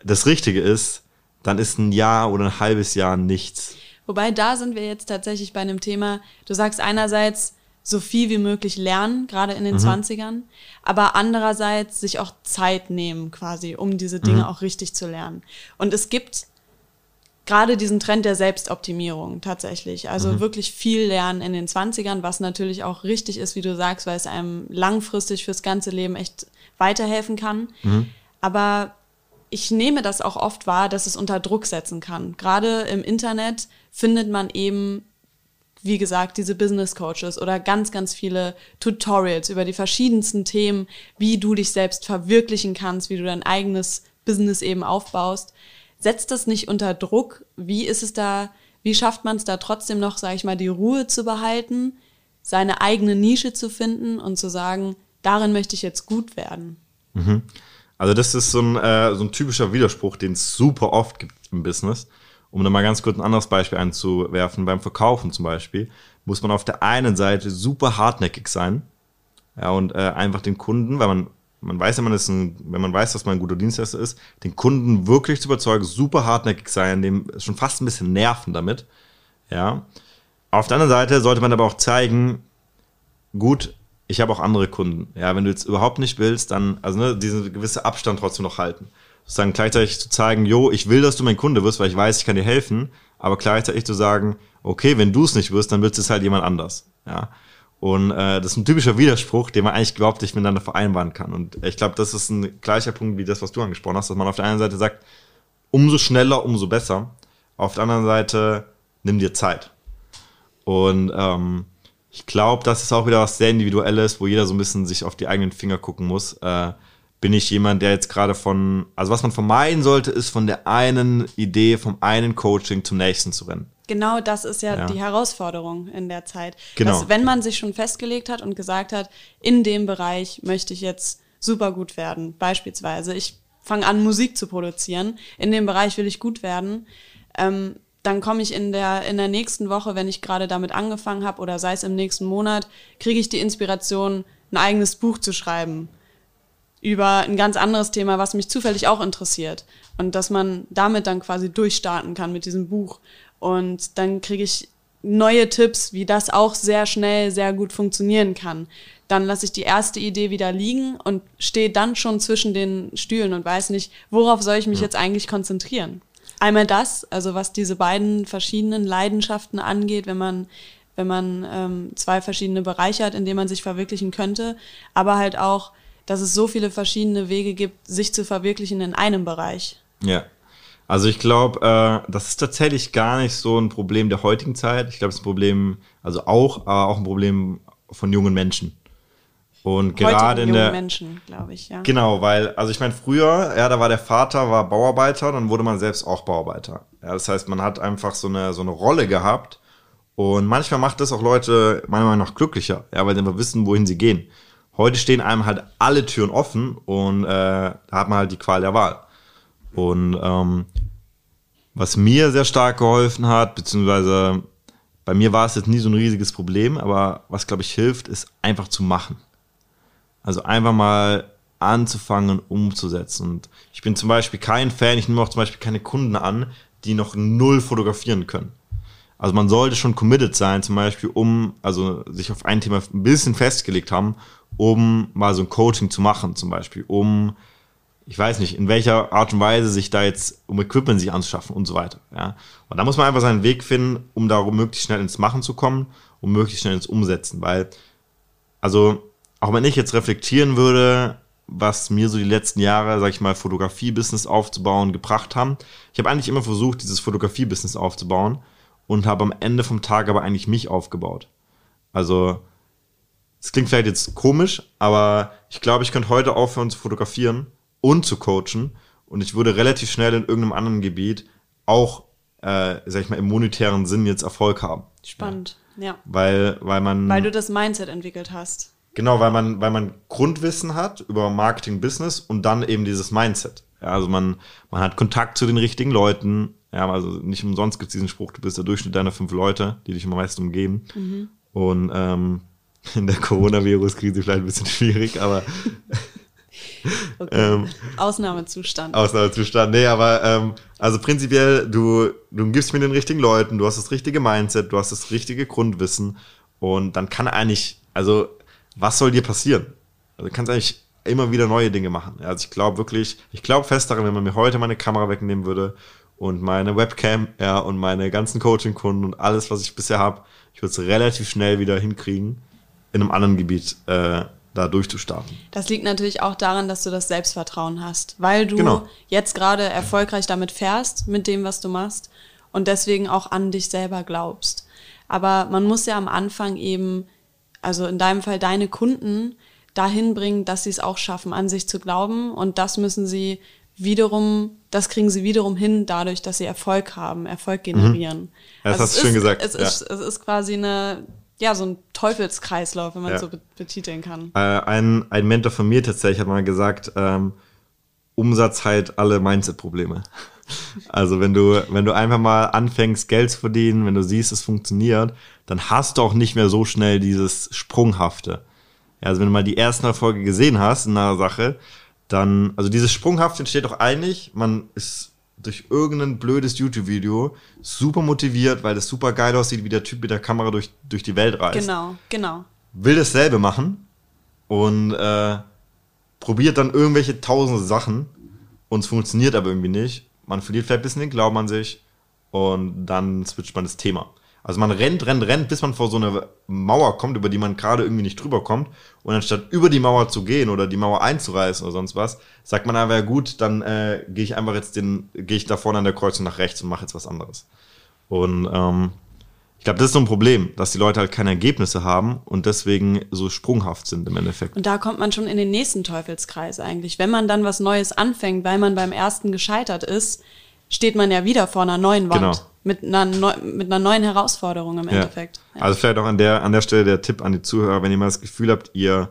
A: das Richtige ist, dann ist ein Jahr oder ein halbes Jahr nichts.
B: Wobei da sind wir jetzt tatsächlich bei einem Thema, du sagst einerseits so viel wie möglich lernen, gerade in den
A: Mhm.
B: 20ern, aber andererseits sich auch Zeit nehmen quasi, um diese Dinge
A: Mhm.
B: auch richtig zu lernen. Und es gibt gerade diesen Trend der Selbstoptimierung tatsächlich. Also
A: Mhm.
B: wirklich viel lernen in den 20ern, was natürlich auch richtig ist, wie du sagst, weil es einem langfristig fürs ganze Leben echt weiterhelfen kann.
A: Mhm.
B: Aber ich nehme das auch oft wahr, dass es unter Druck setzen kann. Gerade im Internet findet man eben, wie gesagt, diese Business Coaches oder ganz, ganz viele Tutorials über die verschiedensten Themen, wie du dich selbst verwirklichen kannst, wie du dein eigenes Business eben aufbaust. Setzt das nicht unter Druck? Wie ist es da, wie schafft man es da trotzdem noch, sage ich mal, die Ruhe zu behalten, seine eigene Nische zu finden und zu sagen, darin möchte ich jetzt gut werden?
A: Also das ist so ein, äh, so ein typischer Widerspruch, den es super oft gibt im Business. Um da mal ganz kurz ein anderes Beispiel einzuwerfen, beim Verkaufen zum Beispiel, muss man auf der einen Seite super hartnäckig sein ja, und äh, einfach den Kunden, weil man, man weiß ja, man ist ein, wenn man weiß, dass man ein guter Dienstleister ist, den Kunden wirklich zu überzeugen, super hartnäckig sein, dem schon fast ein bisschen nerven damit. Ja. Auf der anderen Seite sollte man aber auch zeigen, gut, ich habe auch andere Kunden. Ja, wenn du jetzt überhaupt nicht willst, dann, also ne, diesen gewisse Abstand trotzdem noch halten. Sozusagen gleichzeitig zu zeigen, jo, ich will, dass du mein Kunde wirst, weil ich weiß, ich kann dir helfen, aber gleichzeitig zu sagen, okay, wenn du es nicht wirst, dann wird es halt jemand anders. Ja. Und äh, das ist ein typischer Widerspruch, den man eigentlich glaubt, nicht miteinander vereinbaren kann. Und ich glaube, das ist ein gleicher Punkt wie das, was du angesprochen hast, dass man auf der einen Seite sagt, umso schneller, umso besser. Auf der anderen Seite, nimm dir Zeit. Und ähm, ich glaube, das ist auch wieder was sehr Individuelles, wo jeder so ein bisschen sich auf die eigenen Finger gucken muss. Äh, bin ich jemand, der jetzt gerade von, also was man vermeiden sollte, ist von der einen Idee, vom einen Coaching zum nächsten zu rennen.
B: Genau das ist ja,
A: Ja.
B: die Herausforderung in der Zeit.
A: Genau.
B: Dass, wenn man sich schon festgelegt hat und gesagt hat, in dem Bereich möchte ich jetzt super gut werden, beispielsweise, ich fange an, Musik zu produzieren, in dem Bereich will ich gut werden, ähm, dann komme ich in der, in der nächsten Woche, wenn ich gerade damit angefangen habe, oder sei es im nächsten Monat, kriege ich die Inspiration, ein eigenes Buch zu schreiben über ein ganz anderes Thema, was mich zufällig auch interessiert. Und dass man damit dann quasi durchstarten kann mit diesem Buch. Und dann kriege ich neue Tipps, wie das auch sehr schnell, sehr gut funktionieren kann. Dann lasse ich die erste Idee wieder liegen und stehe dann schon zwischen den Stühlen und weiß nicht, worauf soll ich mich jetzt eigentlich konzentrieren. Einmal das, also was diese beiden verschiedenen Leidenschaften angeht, wenn man wenn man ähm, zwei verschiedene Bereiche hat, in denen man sich verwirklichen könnte, aber halt auch, dass es so viele verschiedene Wege gibt, sich zu verwirklichen in einem Bereich.
A: Ja. Also ich glaube, äh, das ist tatsächlich gar nicht so ein Problem der heutigen Zeit. Ich glaube, es ist ein Problem, also auch, aber auch ein Problem von jungen Menschen. Und gerade in der
B: Menschen, glaube ich, ja.
A: Genau, weil, also ich meine, früher, ja, da war der Vater, war Bauarbeiter, dann wurde man selbst auch Bauarbeiter. Ja, das heißt, man hat einfach so eine, so eine Rolle gehabt. Und manchmal macht das auch Leute meiner Meinung nach glücklicher, ja, weil sie einfach wissen, wohin sie gehen. Heute stehen einem halt alle Türen offen und äh, da hat man halt die Qual der Wahl. Und ähm, was mir sehr stark geholfen hat, beziehungsweise bei mir war es jetzt nie so ein riesiges Problem, aber was, glaube ich, hilft, ist einfach zu machen. Also einfach mal anzufangen, umzusetzen. Und ich bin zum Beispiel kein Fan, ich nehme auch zum Beispiel keine Kunden an, die noch null fotografieren können. Also man sollte schon committed sein, zum Beispiel, um, also sich auf ein Thema ein bisschen festgelegt haben, um mal so ein Coaching zu machen, zum Beispiel, um, ich weiß nicht, in welcher Art und Weise sich da jetzt, um Equipment sich anzuschaffen und so weiter. Ja. Und da muss man einfach seinen Weg finden, um da möglichst schnell ins Machen zu kommen, um möglichst schnell ins Umsetzen, weil, also, auch wenn ich jetzt reflektieren würde, was mir so die letzten Jahre, sag ich mal, Fotografie-Business aufzubauen, gebracht haben. Ich habe eigentlich immer versucht, dieses Fotografie-Business aufzubauen und habe am Ende vom Tag aber eigentlich mich aufgebaut. Also, es klingt vielleicht jetzt komisch, aber ich glaube, ich könnte heute aufhören zu fotografieren und zu coachen und ich würde relativ schnell in irgendeinem anderen Gebiet auch, äh, sag ich mal, im monetären Sinn jetzt Erfolg haben.
B: Spannend, ja. ja.
A: Weil, weil man.
B: Weil du das Mindset entwickelt hast.
A: Genau, weil man, weil man Grundwissen hat über Marketing, Business und dann eben dieses Mindset. Ja, also man, man hat Kontakt zu den richtigen Leuten. Ja, also nicht umsonst gibt es diesen Spruch, du bist der Durchschnitt deiner fünf Leute, die dich am meisten umgeben. Mhm. Und ähm, in der Coronavirus-Krise vielleicht ein bisschen schwierig, aber
B: Okay. Ähm, Ausnahmezustand.
A: Ausnahmezustand. Nee, aber ähm, also prinzipiell, du, du gibst mir den richtigen Leuten, du hast das richtige Mindset, du hast das richtige Grundwissen und dann kann eigentlich, also was soll dir passieren? Also du kannst eigentlich immer wieder neue Dinge machen. Also ich glaube wirklich, ich glaube fest daran, wenn man mir heute meine Kamera wegnehmen würde und meine Webcam, ja, und meine ganzen Coaching-Kunden und alles, was ich bisher habe, ich würde es relativ schnell wieder hinkriegen, in einem anderen Gebiet äh, da durchzustarten.
B: Das liegt natürlich auch daran, dass du das Selbstvertrauen hast, weil du genau. jetzt gerade erfolgreich damit fährst, mit dem, was du machst und deswegen auch an dich selber glaubst. Aber man muss ja am Anfang eben, also in deinem Fall deine Kunden dahin bringen, dass sie es auch schaffen, an sich zu glauben und das müssen sie wiederum, das kriegen sie wiederum hin, dadurch, dass sie Erfolg haben, Erfolg mhm. generieren. Mhm.
A: Ja, das also hast du schön gesagt.
B: Es,
A: ja.
B: ist, es ist quasi eine ja, so ein Teufelskreislauf, wenn man ja. so betiteln kann.
A: Äh, ein, ein Mentor von mir tatsächlich hat mal gesagt, ähm, Umsatz heilt alle Mindset-Probleme. Also wenn du, wenn du einfach mal anfängst, Geld zu verdienen, wenn du siehst, es funktioniert, dann hast du auch nicht mehr so schnell dieses Sprunghafte. Ja, also wenn du mal die ersten Erfolge gesehen hast in einer Sache, dann, also dieses Sprunghafte entsteht doch eigentlich, man ist durch irgendein blödes YouTube-Video super motiviert, weil das super geil aussieht, wie der Typ mit der Kamera durch, durch die Welt reist.
B: Genau, genau.
A: Will dasselbe machen und äh, probiert dann irgendwelche tausende Sachen und es funktioniert aber irgendwie nicht. Man verliert vielleicht ein bisschen den Glauben an sich und dann switcht man das Thema. Also man rennt, rennt, rennt, bis man vor so eine Mauer kommt, über die man gerade irgendwie nicht drüber kommt. Und anstatt über die Mauer zu gehen oder die Mauer einzureißen oder sonst was, sagt man aber, ja gut, dann äh, gehe ich einfach jetzt den, gehe ich da vorne an der Kreuzung nach rechts und mache jetzt was anderes. Und ähm, ich glaube, das ist so ein Problem, dass die Leute halt keine Ergebnisse haben und deswegen so sprunghaft sind im Endeffekt.
B: Und da kommt man schon in den nächsten Teufelskreis eigentlich. Wenn man dann was Neues anfängt, weil man beim ersten gescheitert ist, steht man ja wieder vor einer neuen Wand. Genau. Mit einer, neu, mit einer neuen Herausforderung im ja. Endeffekt.
A: Ja. Also vielleicht auch an der, an der Stelle der Tipp an die Zuhörer, wenn ihr mal das Gefühl habt, ihr,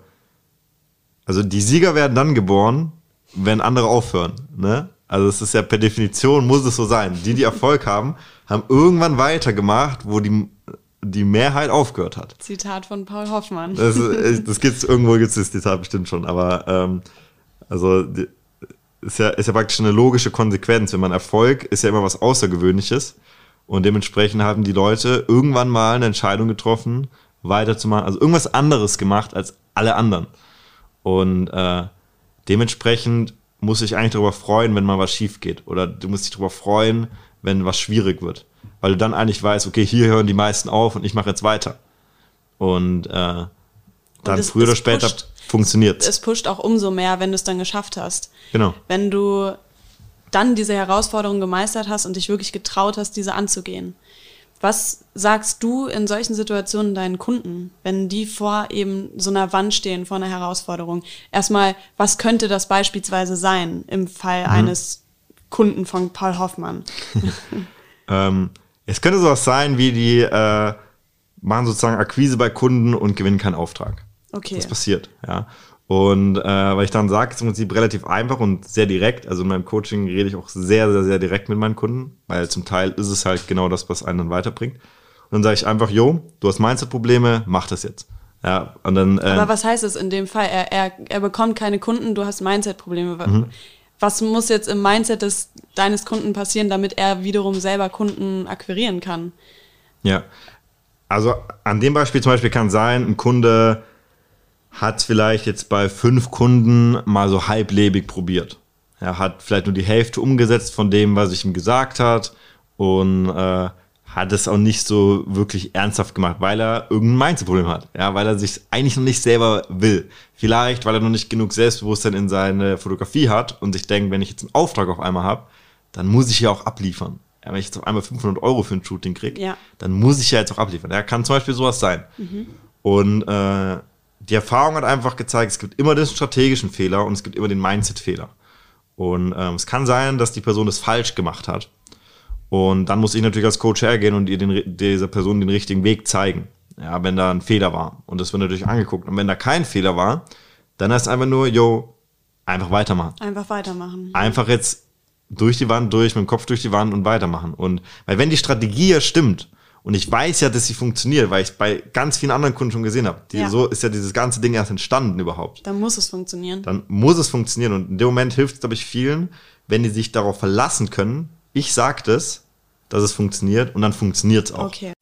A: also die Sieger werden dann geboren, wenn andere aufhören. Ne? Also es ist ja per Definition, muss es so sein. Die, die Erfolg haben, haben irgendwann weitergemacht, wo die, die Mehrheit aufgehört hat.
B: Zitat von Paul Hoffmann.
A: Das, das gibt's, irgendwo gibt es das Zitat bestimmt schon, aber ähm, also die, ist ja, ist ja praktisch eine logische Konsequenz. Wenn man Erfolg ist ja immer was Außergewöhnliches. Und dementsprechend haben die Leute irgendwann mal eine Entscheidung getroffen, weiterzumachen, also irgendwas anderes gemacht als alle anderen. Und äh, dementsprechend muss ich eigentlich darüber freuen, wenn mal was schief geht. Oder du musst dich darüber freuen, wenn was schwierig wird. Weil du dann eigentlich weißt, okay, hier hören die meisten auf und ich mache jetzt weiter. Und äh, dann und früher oder später funktioniert
B: es. pusht auch umso mehr, wenn du es dann geschafft hast.
A: Genau.
B: Wenn du dann diese Herausforderung gemeistert hast und dich wirklich getraut hast, diese anzugehen. Was sagst du in solchen Situationen deinen Kunden, wenn die vor eben so einer Wand stehen, vor einer Herausforderung? Erstmal, was könnte das beispielsweise sein im Fall mhm. eines Kunden von Paul Hoffmann?
A: ähm, es könnte sowas sein wie die äh, machen sozusagen Akquise bei Kunden und gewinnen keinen Auftrag.
B: Okay.
A: Das passiert, ja. Und äh, weil ich dann sage, ist im Prinzip relativ einfach und sehr direkt. Also in meinem Coaching rede ich auch sehr, sehr, sehr direkt mit meinen Kunden, weil zum Teil ist es halt genau das, was einen dann weiterbringt. Und dann sage ich einfach, jo, du hast Mindset-Probleme, mach das jetzt. Ja, und dann,
B: äh, Aber was heißt es in dem Fall? Er, er, er bekommt keine Kunden, du hast Mindset-Probleme. Mhm. Was muss jetzt im Mindset des, deines Kunden passieren, damit er wiederum selber Kunden akquirieren kann?
A: Ja, also an dem Beispiel zum Beispiel kann sein, ein Kunde hat vielleicht jetzt bei fünf Kunden mal so halblebig probiert. Er hat vielleicht nur die Hälfte umgesetzt von dem, was ich ihm gesagt hat und äh, hat es auch nicht so wirklich ernsthaft gemacht, weil er irgendein Mindset-Problem hat. Ja, weil er sich eigentlich noch nicht selber will. Vielleicht, weil er noch nicht genug Selbstbewusstsein in seine Fotografie hat und sich denkt, wenn ich jetzt einen Auftrag auf einmal habe, dann muss ich ja auch abliefern. Ja, wenn ich jetzt auf einmal 500 Euro für ein Shooting kriege,
B: Ja.
A: dann muss ich ja jetzt auch abliefern. Ja, kann zum Beispiel sowas sein. Und äh, die Erfahrung hat einfach gezeigt, es gibt immer den strategischen Fehler und es gibt immer den Mindset-Fehler. Und ähm, es kann sein, dass die Person das falsch gemacht hat. Und dann muss ich natürlich als Coach hergehen und ihr den, dieser Person den richtigen Weg zeigen. Ja, wenn da ein Fehler war. Und das wird natürlich angeguckt. Und wenn da kein Fehler war, dann heißt es einfach nur, yo, einfach weitermachen.
B: Einfach weitermachen.
A: Einfach jetzt durch die Wand durch, mit dem Kopf durch die Wand und weitermachen. Und weil wenn die Strategie ja stimmt, und ich weiß ja, dass sie funktioniert, weil ich es bei ganz vielen anderen Kunden schon gesehen habe.
B: Ja.
A: So ist ja dieses ganze Ding erst entstanden überhaupt
B: Dann muss es funktionieren.
A: dann muss es funktionieren. Und in dem Moment hilft es, glaube ich, vielen, wenn die sich darauf verlassen können, ich sag das, dass es funktioniert und dann funktioniert es auch.
B: Okay.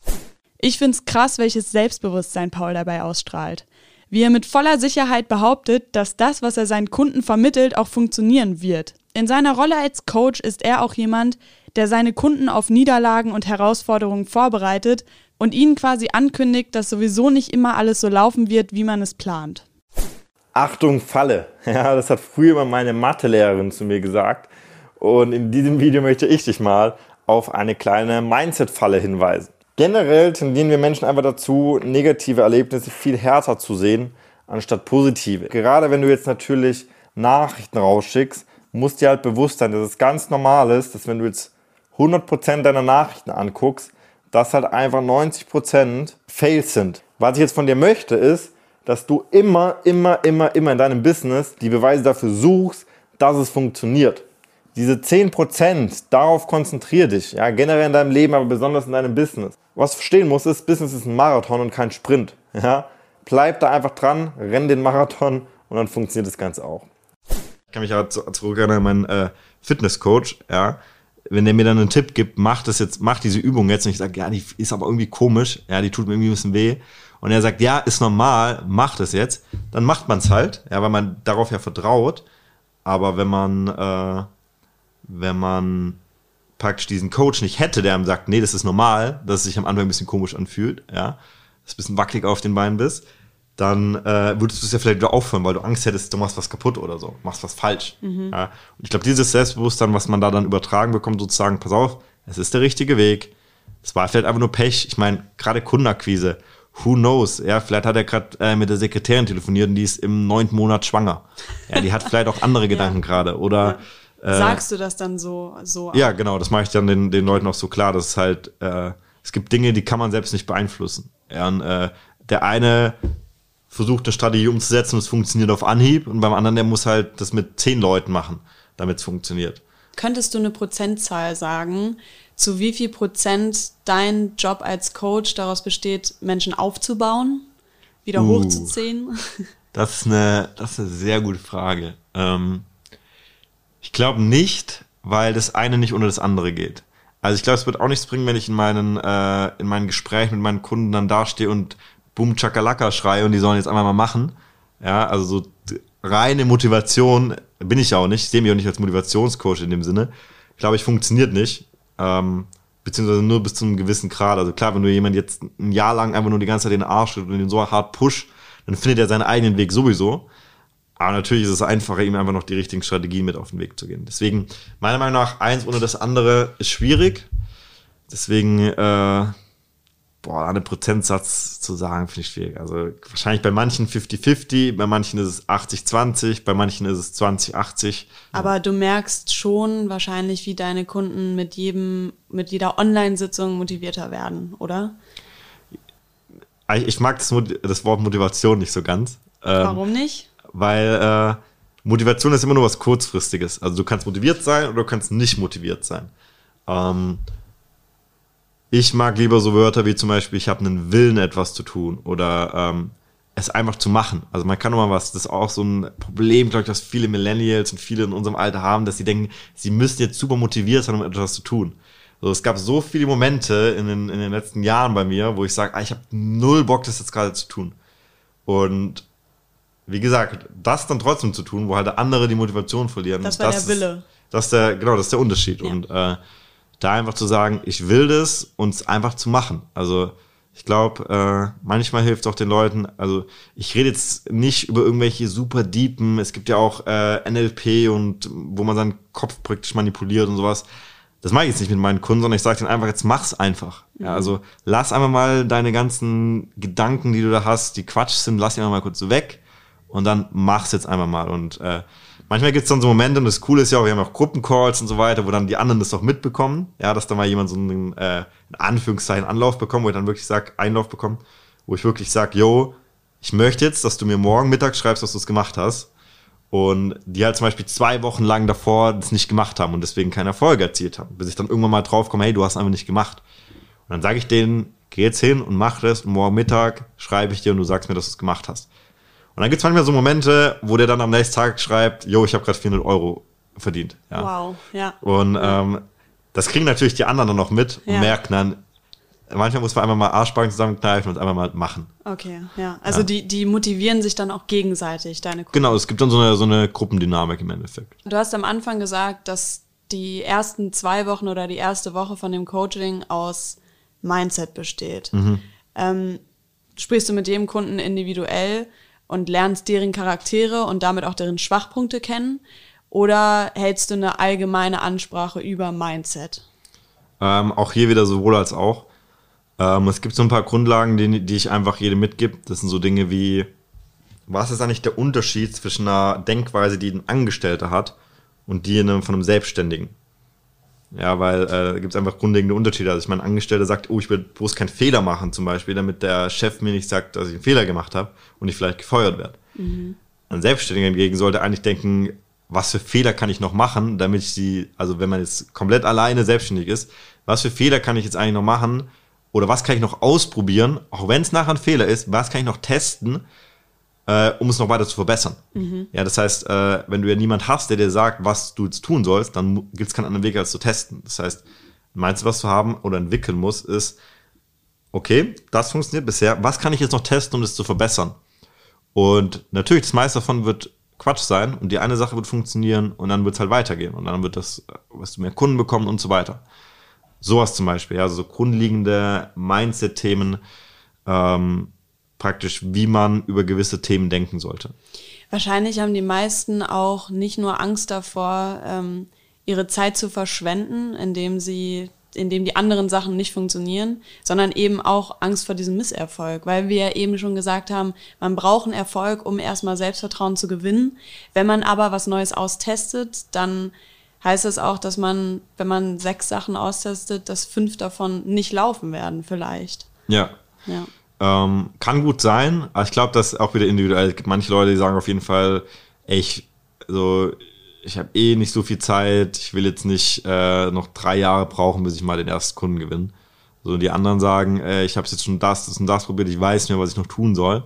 B: Ich find's krass, welches Selbstbewusstsein Paul dabei ausstrahlt. Wie er mit voller Sicherheit behauptet, dass das, was er seinen Kunden vermittelt, auch funktionieren wird. In seiner Rolle als Coach ist er auch jemand, der seine Kunden auf Niederlagen und Herausforderungen vorbereitet und ihnen quasi ankündigt, dass sowieso nicht immer alles so laufen wird, wie man es plant.
C: Achtung, Falle. Ja, das hat früher mal meine Mathelehrerin zu mir gesagt. Und in diesem Video möchte ich dich mal auf eine kleine Mindset-Falle hinweisen. Generell tendieren wir Menschen einfach dazu, negative Erlebnisse viel härter zu sehen, anstatt positive. Gerade wenn du jetzt natürlich Nachrichten rausschickst, musst dir halt bewusst sein, dass es ganz normal ist, dass wenn du jetzt 100% deiner Nachrichten anguckst, dass halt einfach 90% Fails sind. Was ich jetzt von dir möchte, ist, dass du immer, immer, immer, immer in deinem Business die Beweise dafür suchst, dass es funktioniert. Diese 10%, darauf konzentrier dich. Ja, generell in deinem Leben, aber besonders in deinem Business. Was du verstehen musst, ist, Business ist ein Marathon und kein Sprint. Ja, bleib da einfach dran, renn den Marathon und dann funktioniert das Ganze auch.
A: Ich kann mich auch zu- zurückerinnern an meinen äh, Fitnesscoach, ja. Wenn der mir dann einen Tipp gibt, mach das jetzt, mach diese Übung jetzt und ich sage, ja, die ist aber irgendwie komisch, ja, die tut mir irgendwie ein bisschen weh. Und er sagt, ja, ist normal, mach das jetzt, dann macht man es halt, ja, weil man darauf ja vertraut. Aber wenn man, äh, wenn man praktisch diesen Coach nicht hätte, der ihm sagt, nee, das ist normal, dass es sich am Anfang ein bisschen komisch anfühlt, ja, dass du ein bisschen wackelig auf den Beinen bist, dann äh, würdest du es ja vielleicht wieder aufhören, weil du Angst hättest, du machst was kaputt oder so, machst was falsch. Ja? Und ich glaube, dieses Selbstbewusstsein, was man da dann übertragen bekommt, sozusagen, pass auf, es ist der richtige Weg. Es war vielleicht einfach nur Pech. Ich meine, gerade Kundenakquise, who knows? Ja, vielleicht hat er gerade äh, mit der Sekretärin telefoniert und die ist im neunten Monat schwanger. Ja, die hat vielleicht auch andere Gedanken gerade. Oder
B: Sagst du das dann so? so
A: ja, genau, das mache ich dann den, den Leuten auch so klar, dass es halt, äh, es gibt Dinge, die kann man selbst nicht beeinflussen. Ja, und, äh, der eine versucht eine Strategie umzusetzen und es funktioniert auf Anhieb und beim anderen, der muss halt das mit zehn Leuten machen, damit es funktioniert.
B: Könntest du eine Prozentzahl sagen, zu wie viel Prozent dein Job als Coach daraus besteht, Menschen aufzubauen, wieder
A: Uh.
B: hochzuziehen?
A: Das ist eine, das ist eine sehr gute Frage. Ähm, ich glaube nicht, weil das eine nicht ohne das andere geht. Also ich glaube, es wird auch nichts bringen, wenn ich in meinen, äh, in meinen Gesprächen mit meinen Kunden dann dastehe und Boom Chakalaka schreie und die sollen jetzt einfach mal machen. Ja, also so reine Motivation bin ich ja auch nicht. Ich sehe mich auch nicht als Motivationscoach in dem Sinne. Glaube ich, funktioniert nicht. Ähm, beziehungsweise nur bis zu einem gewissen Grad. Also klar, wenn du jemand jetzt ein Jahr lang einfach nur die ganze Zeit den Arsch und ihn so hart push, dann findet er seinen eigenen Weg sowieso. Aber natürlich ist es einfacher, ihm einfach noch die richtigen Strategien mit auf den Weg zu gehen. Deswegen, meiner Meinung nach, eins ohne das andere ist schwierig. Deswegen, äh, boah, einen Prozentsatz zu sagen, finde ich schwierig. Also wahrscheinlich bei manchen 50-50, bei manchen ist es 80-20, bei manchen ist es 20-80.
B: Aber du merkst schon wahrscheinlich, wie deine Kunden mit jedem, mit jeder Online-Sitzung motivierter werden, oder?
A: Ich ich mag das, das Wort Motivation nicht so ganz. Ähm,
B: Warum nicht?
A: Weil äh, Motivation ist immer nur was Kurzfristiges. Also du kannst motiviert sein oder du kannst nicht motiviert sein. Ähm, ich mag lieber so Wörter wie zum Beispiel, ich habe einen Willen, etwas zu tun oder ähm, es einfach zu machen. Also man kann nur mal was, das ist auch so ein Problem, glaube ich, dass viele Millennials und viele in unserem Alter haben, dass sie denken, sie müssen jetzt super motiviert sein, um etwas zu tun. So, es gab so viele Momente in den, in den letzten Jahren bei mir, wo ich sage, ah, ich habe null Bock, das jetzt gerade zu tun. Und wie gesagt, das dann trotzdem zu tun, wo halt andere die Motivation verlieren.
B: Das war der
A: ist,
B: Wille.
A: Das ist der, genau, das ist der Unterschied.
B: Ja.
A: Und äh, da einfach zu sagen, ich will das und es einfach zu machen. Also ich glaube, äh, manchmal hilft auch den Leuten, also ich rede jetzt nicht über irgendwelche super Deepen, es gibt ja auch äh, NLP und wo man seinen Kopf praktisch manipuliert und sowas. Das mache ich jetzt nicht mit meinen Kunden, sondern ich sage denen einfach, jetzt mach's einfach. Ja, mhm. also lass einfach mal deine ganzen Gedanken, die du da hast, die Quatsch sind, lass die einfach mal kurz weg und dann mach's jetzt einfach mal. Und äh, manchmal gibt's dann so Momente, und das Coole ist ja auch, wir haben auch Gruppencalls und so weiter, wo dann die anderen das auch mitbekommen, ja, dass da mal jemand so einen, äh, in Anführungszeichen Anlauf bekommt, wo ich dann wirklich sag, Einlauf bekommt, wo ich wirklich sag, yo, ich möchte jetzt, dass du mir morgen Mittag schreibst, dass du es gemacht hast. Und die halt zum Beispiel zwei Wochen lang davor das nicht gemacht haben und deswegen keine Erfolge erzielt haben. Bis ich dann irgendwann mal drauf komme, hey, du hast einfach nicht gemacht. Und dann sage ich denen, geh jetzt hin und mach das und morgen Mittag schreibe ich dir und du sagst mir, dass du es gemacht hast. Und dann gibt es manchmal so Momente, wo der dann am nächsten Tag schreibt, yo, ich habe gerade 400 Euro verdient. Ja.
B: Wow, ja.
A: Und ähm, das kriegen natürlich die anderen dann noch mit und ja. merken dann, manchmal muss man einfach mal Arschbacken zusammenkneifen und einfach mal machen.
B: Okay, ja. Also ja. Die, die motivieren sich dann auch gegenseitig, deine
A: Kunden. Genau, es gibt dann so eine, so eine Gruppendynamik im Endeffekt.
B: Du hast am Anfang gesagt, dass die ersten zwei Wochen oder die erste Woche von dem Coaching aus Mindset besteht. Mhm. Ähm, sprichst du mit jedem Kunden individuell und lernst deren Charaktere und damit auch deren Schwachpunkte kennen? Oder hältst du eine allgemeine Ansprache über Mindset?
A: Ähm, auch hier wieder sowohl als auch. Ähm, es gibt so ein paar Grundlagen, die, die ich einfach jedem mitgebe. Das sind so Dinge wie, was ist eigentlich der Unterschied zwischen einer Denkweise, die ein Angestellter hat und die von einem Selbstständigen? Ja, weil äh, da gibt es einfach grundlegende Unterschiede. Also ich meine, Angestellter sagt, oh, ich will bloß keinen Fehler machen zum Beispiel, damit der Chef mir nicht sagt, dass ich einen Fehler gemacht habe und ich vielleicht gefeuert werde. Mhm. Ein Selbstständiger hingegen sollte eigentlich denken, was für Fehler kann ich noch machen, damit ich sie, also wenn man jetzt komplett alleine selbstständig ist, was für Fehler kann ich jetzt eigentlich noch machen, oder was kann ich noch ausprobieren, auch wenn es nachher ein Fehler ist, was kann ich noch testen, äh, um es noch weiter zu verbessern. Mhm. Ja, das heißt, äh, wenn du ja niemand hast, der dir sagt, was du jetzt tun sollst, dann gibt es keinen anderen Weg, als zu testen. Das heißt, meinst du, was du haben oder entwickeln musst, ist, okay, das funktioniert bisher, was kann ich jetzt noch testen, um das zu verbessern? Und natürlich, das meiste davon wird Quatsch sein und die eine Sache wird funktionieren und dann wird es halt weitergehen und dann wird das, wirst du mehr Kunden bekommen und so weiter. Sowas zum Beispiel, ja, also so grundlegende Mindset-Themen, ähm, praktisch, wie man über gewisse Themen denken sollte.
B: Wahrscheinlich haben die meisten auch nicht nur Angst davor, ähm, ihre Zeit zu verschwenden, indem sie indem die anderen Sachen nicht funktionieren, sondern eben auch Angst vor diesem Misserfolg, weil wir ja eben schon gesagt haben, man braucht einen Erfolg, um erstmal Selbstvertrauen zu gewinnen. Wenn man aber was Neues austestet, dann heißt es auch, dass man, wenn man sechs Sachen austestet, dass fünf davon nicht laufen werden, vielleicht.
A: Ja. ja. Ähm, kann gut sein, aber ich glaube, dass auch wieder individuell. Manche Leute, die sagen auf jeden Fall, ey, ich, so, ich habe eh nicht so viel Zeit, ich will jetzt nicht äh, noch drei Jahre brauchen, bis ich mal den ersten Kunden gewinne. So, die anderen sagen, äh, ich habe jetzt schon das, das und das probiert, ich weiß nicht mehr, was ich noch tun soll.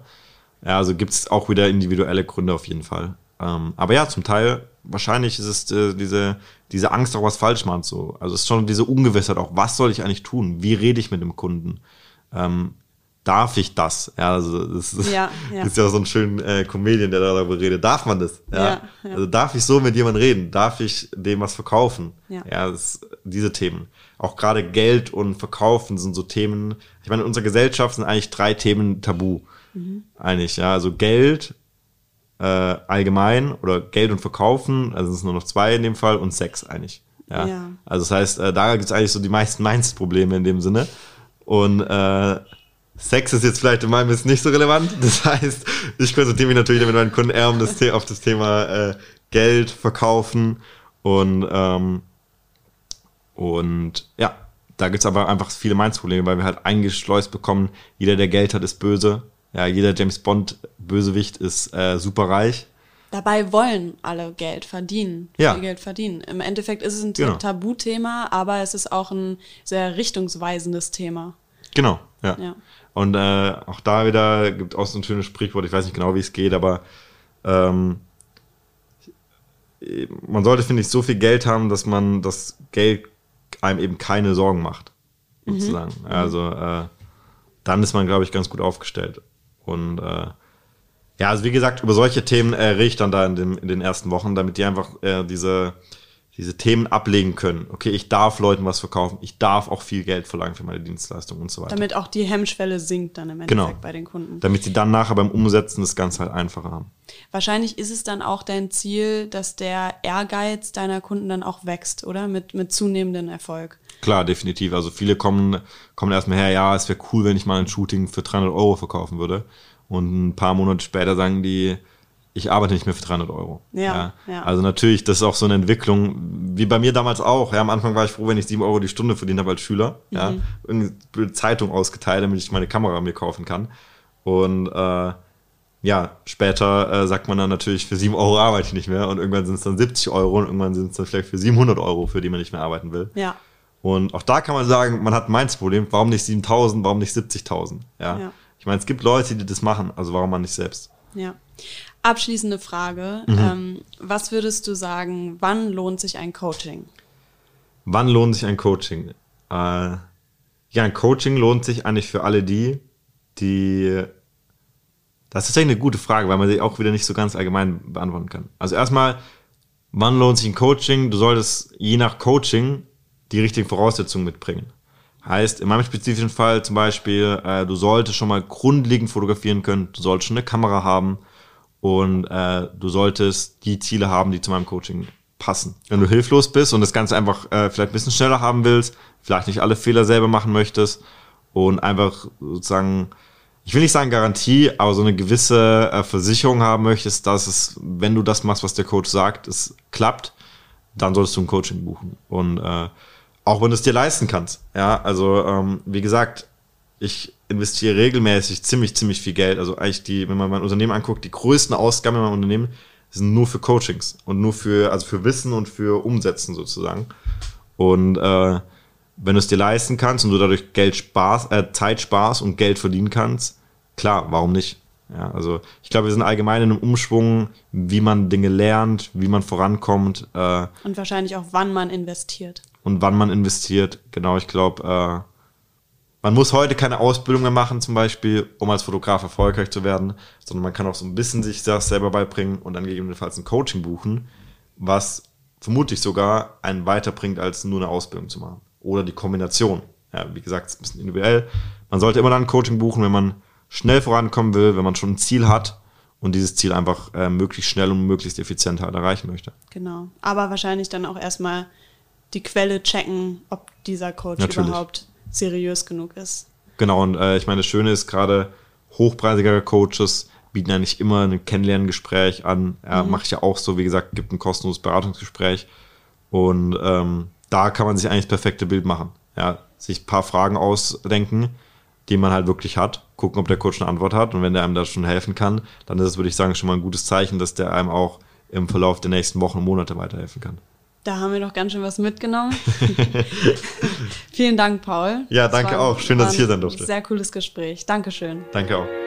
A: Ja, also gibt es auch wieder individuelle Gründe auf jeden Fall. Ähm, aber ja, zum Teil wahrscheinlich ist es äh, diese, diese Angst, auch was falsch machen so. Also es ist schon diese Ungewissheit auch, was soll ich eigentlich tun? Wie rede ich mit dem Kunden? Ähm, darf ich das? Ja, also das ist ja, ja. ist ja so ein schöner äh, Comedian, der darüber redet. Darf man das? Ja? ja. Also darf ich so mit jemandem reden? Darf ich dem was verkaufen? Ja, ja das, diese Themen. Auch gerade Geld und Verkaufen sind so Themen. Ich meine, in unserer Gesellschaft sind eigentlich drei Themen tabu. Mhm. Eigentlich, ja. Also Geld, äh, allgemein oder Geld und Verkaufen, also es sind nur noch zwei in dem Fall und Sex eigentlich. Ja. Also das heißt, äh, da gibt es eigentlich so die meisten Mindset-Probleme in dem Sinne. Und äh, Sex ist jetzt vielleicht in meinem ist nicht so relevant. Das heißt, ich konzentriere mich natürlich mit meinen Kunden eher um das auf das Thema äh, Geld, Verkaufen und ähm, und ja, da gibt's aber einfach viele Mindset-Probleme, weil wir halt eingeschleust bekommen, jeder, der Geld hat, ist böse ja, jeder James Bond Bösewicht ist äh, super reich.
B: Dabei wollen alle Geld verdienen.
A: Ja.
B: Geld verdienen. Im Endeffekt ist es ein genau. Tabuthema, aber es ist auch ein sehr richtungsweisendes Thema.
A: Genau, ja. ja. Und äh, auch da wieder gibt auch so ein schönes Sprichwort, ich weiß nicht genau, wie es geht, aber ähm, man sollte, finde ich, so viel Geld haben, dass man das Geld einem eben keine Sorgen macht. Sozusagen. Mhm. Also äh, dann ist man, glaube ich, ganz gut aufgestellt. Und äh, ja, also wie gesagt, über solche Themen äh, rede ich dann da in, dem, in den ersten Wochen, damit die einfach äh, diese, diese Themen ablegen können. Okay, ich darf Leuten was verkaufen, ich darf auch viel Geld verlangen für meine Dienstleistung und so weiter.
B: Damit auch die Hemmschwelle sinkt dann im
A: Genau.
B: Endeffekt bei den Kunden.
A: Damit sie dann nachher beim Umsetzen das Ganze halt einfacher haben.
B: Wahrscheinlich ist es dann auch dein Ziel, dass der Ehrgeiz deiner Kunden dann auch wächst, oder? Mit, mit zunehmendem Erfolg.
A: Klar, definitiv. Also viele kommen, kommen erstmal her, ja, es wäre cool, wenn ich mal ein Shooting für 300 Euro verkaufen würde. Und ein paar Monate später sagen die, ich arbeite nicht mehr für 300 Euro.
B: Ja, ja.
A: Also natürlich, das ist auch so eine Entwicklung, wie bei mir damals auch. Ja, am Anfang war ich froh, wenn ich 7 Euro die Stunde verdient habe als Schüler. Ja,
B: Mhm.
A: irgendeine blöde Zeitung ausgeteilt, damit ich meine Kamera mir kaufen kann. Und äh, ja, später äh, sagt man dann natürlich, für 7 Euro arbeite ich nicht mehr. Und irgendwann sind es dann 70 Euro und irgendwann sind es dann vielleicht für 700 Euro, für die man nicht mehr arbeiten will.
B: Ja.
A: Und auch da kann man sagen, man hat ein Mindset-Problem. Warum nicht 7000, warum nicht 70.000? Ja?
B: Ja.
A: Ich meine, es gibt Leute, die das machen, also warum man nicht selbst?
B: Ja. Abschließende Frage.
A: Mhm.
B: Ähm, was würdest du sagen, wann lohnt sich ein Coaching?
A: Wann lohnt sich ein Coaching? Äh, ja, ein Coaching lohnt sich eigentlich für alle die, die. Das ist eigentlich eine gute Frage, weil man sie auch wieder nicht so ganz allgemein beantworten kann. Also erstmal, wann lohnt sich ein Coaching? Du solltest je nach Coaching die richtigen Voraussetzungen mitbringen. Heißt, in meinem spezifischen Fall zum Beispiel, äh, du solltest schon mal grundlegend fotografieren können, du solltest schon eine Kamera haben und äh, du solltest die Ziele haben, die zu meinem Coaching passen. Wenn du hilflos bist und das Ganze einfach äh, vielleicht ein bisschen schneller haben willst, vielleicht nicht alle Fehler selber machen möchtest und einfach sozusagen, ich will nicht sagen Garantie, aber so eine gewisse äh, Versicherung haben möchtest, dass es, wenn du das machst, was der Coach sagt, es klappt, dann solltest du ein Coaching buchen. Und äh, auch wenn du es dir leisten kannst. Ja, also ähm, wie gesagt, ich investiere regelmäßig ziemlich, ziemlich viel Geld. Also eigentlich die, wenn man mein Unternehmen anguckt, die größten Ausgaben in meinem Unternehmen sind nur für Coachings und nur für, also für Wissen und für Umsetzen sozusagen. Und äh, wenn du es dir leisten kannst und du dadurch Geld sparst, äh, Zeit sparst und Geld verdienen kannst, klar, warum nicht? Ja, also ich glaube, wir sind allgemein in einem Umschwung, wie man Dinge lernt, wie man vorankommt äh,
B: Und wahrscheinlich auch, wann man investiert.
A: und wann man investiert. Genau, ich glaube, äh, man muss heute keine Ausbildung mehr machen, zum Beispiel, um als Fotograf erfolgreich zu werden, sondern man kann auch so ein bisschen sich das selber beibringen und dann gegebenenfalls ein Coaching buchen, was vermutlich sogar einen weiterbringt, als nur eine Ausbildung zu machen. Oder die Kombination. Ja, wie gesagt, es ist ein bisschen individuell. Man sollte immer dann ein Coaching buchen, wenn man schnell vorankommen will, wenn man schon ein Ziel hat und dieses Ziel einfach äh, möglichst schnell und möglichst effizient halt erreichen möchte.
B: Genau. Aber wahrscheinlich dann auch erstmal die Quelle checken, ob dieser Coach
A: Natürlich.
B: überhaupt seriös genug ist.
A: Genau, und äh, ich meine, das Schöne ist gerade, hochpreisigere Coaches bieten nicht immer ein Kennenlerngespräch an. Ja, Mache ich ja auch so, wie gesagt, gibt ein kostenloses Beratungsgespräch. Und ähm, da kann man sich eigentlich das perfekte Bild machen. Ja, sich ein paar Fragen ausdenken, die man halt wirklich hat, gucken, ob der Coach eine Antwort hat. Und wenn der einem da schon helfen kann, dann ist es, würde ich sagen, schon mal ein gutes Zeichen, dass der einem auch im Verlauf der nächsten Wochen und Monate weiterhelfen kann.
B: Da haben wir doch ganz schön was mitgenommen. Vielen Dank, Paul.
A: Ja,
B: Das
A: danke auch. Schön, dass ich hier sein
B: ein
A: durfte.
B: Sehr cooles Gespräch. Dankeschön.
A: Danke auch.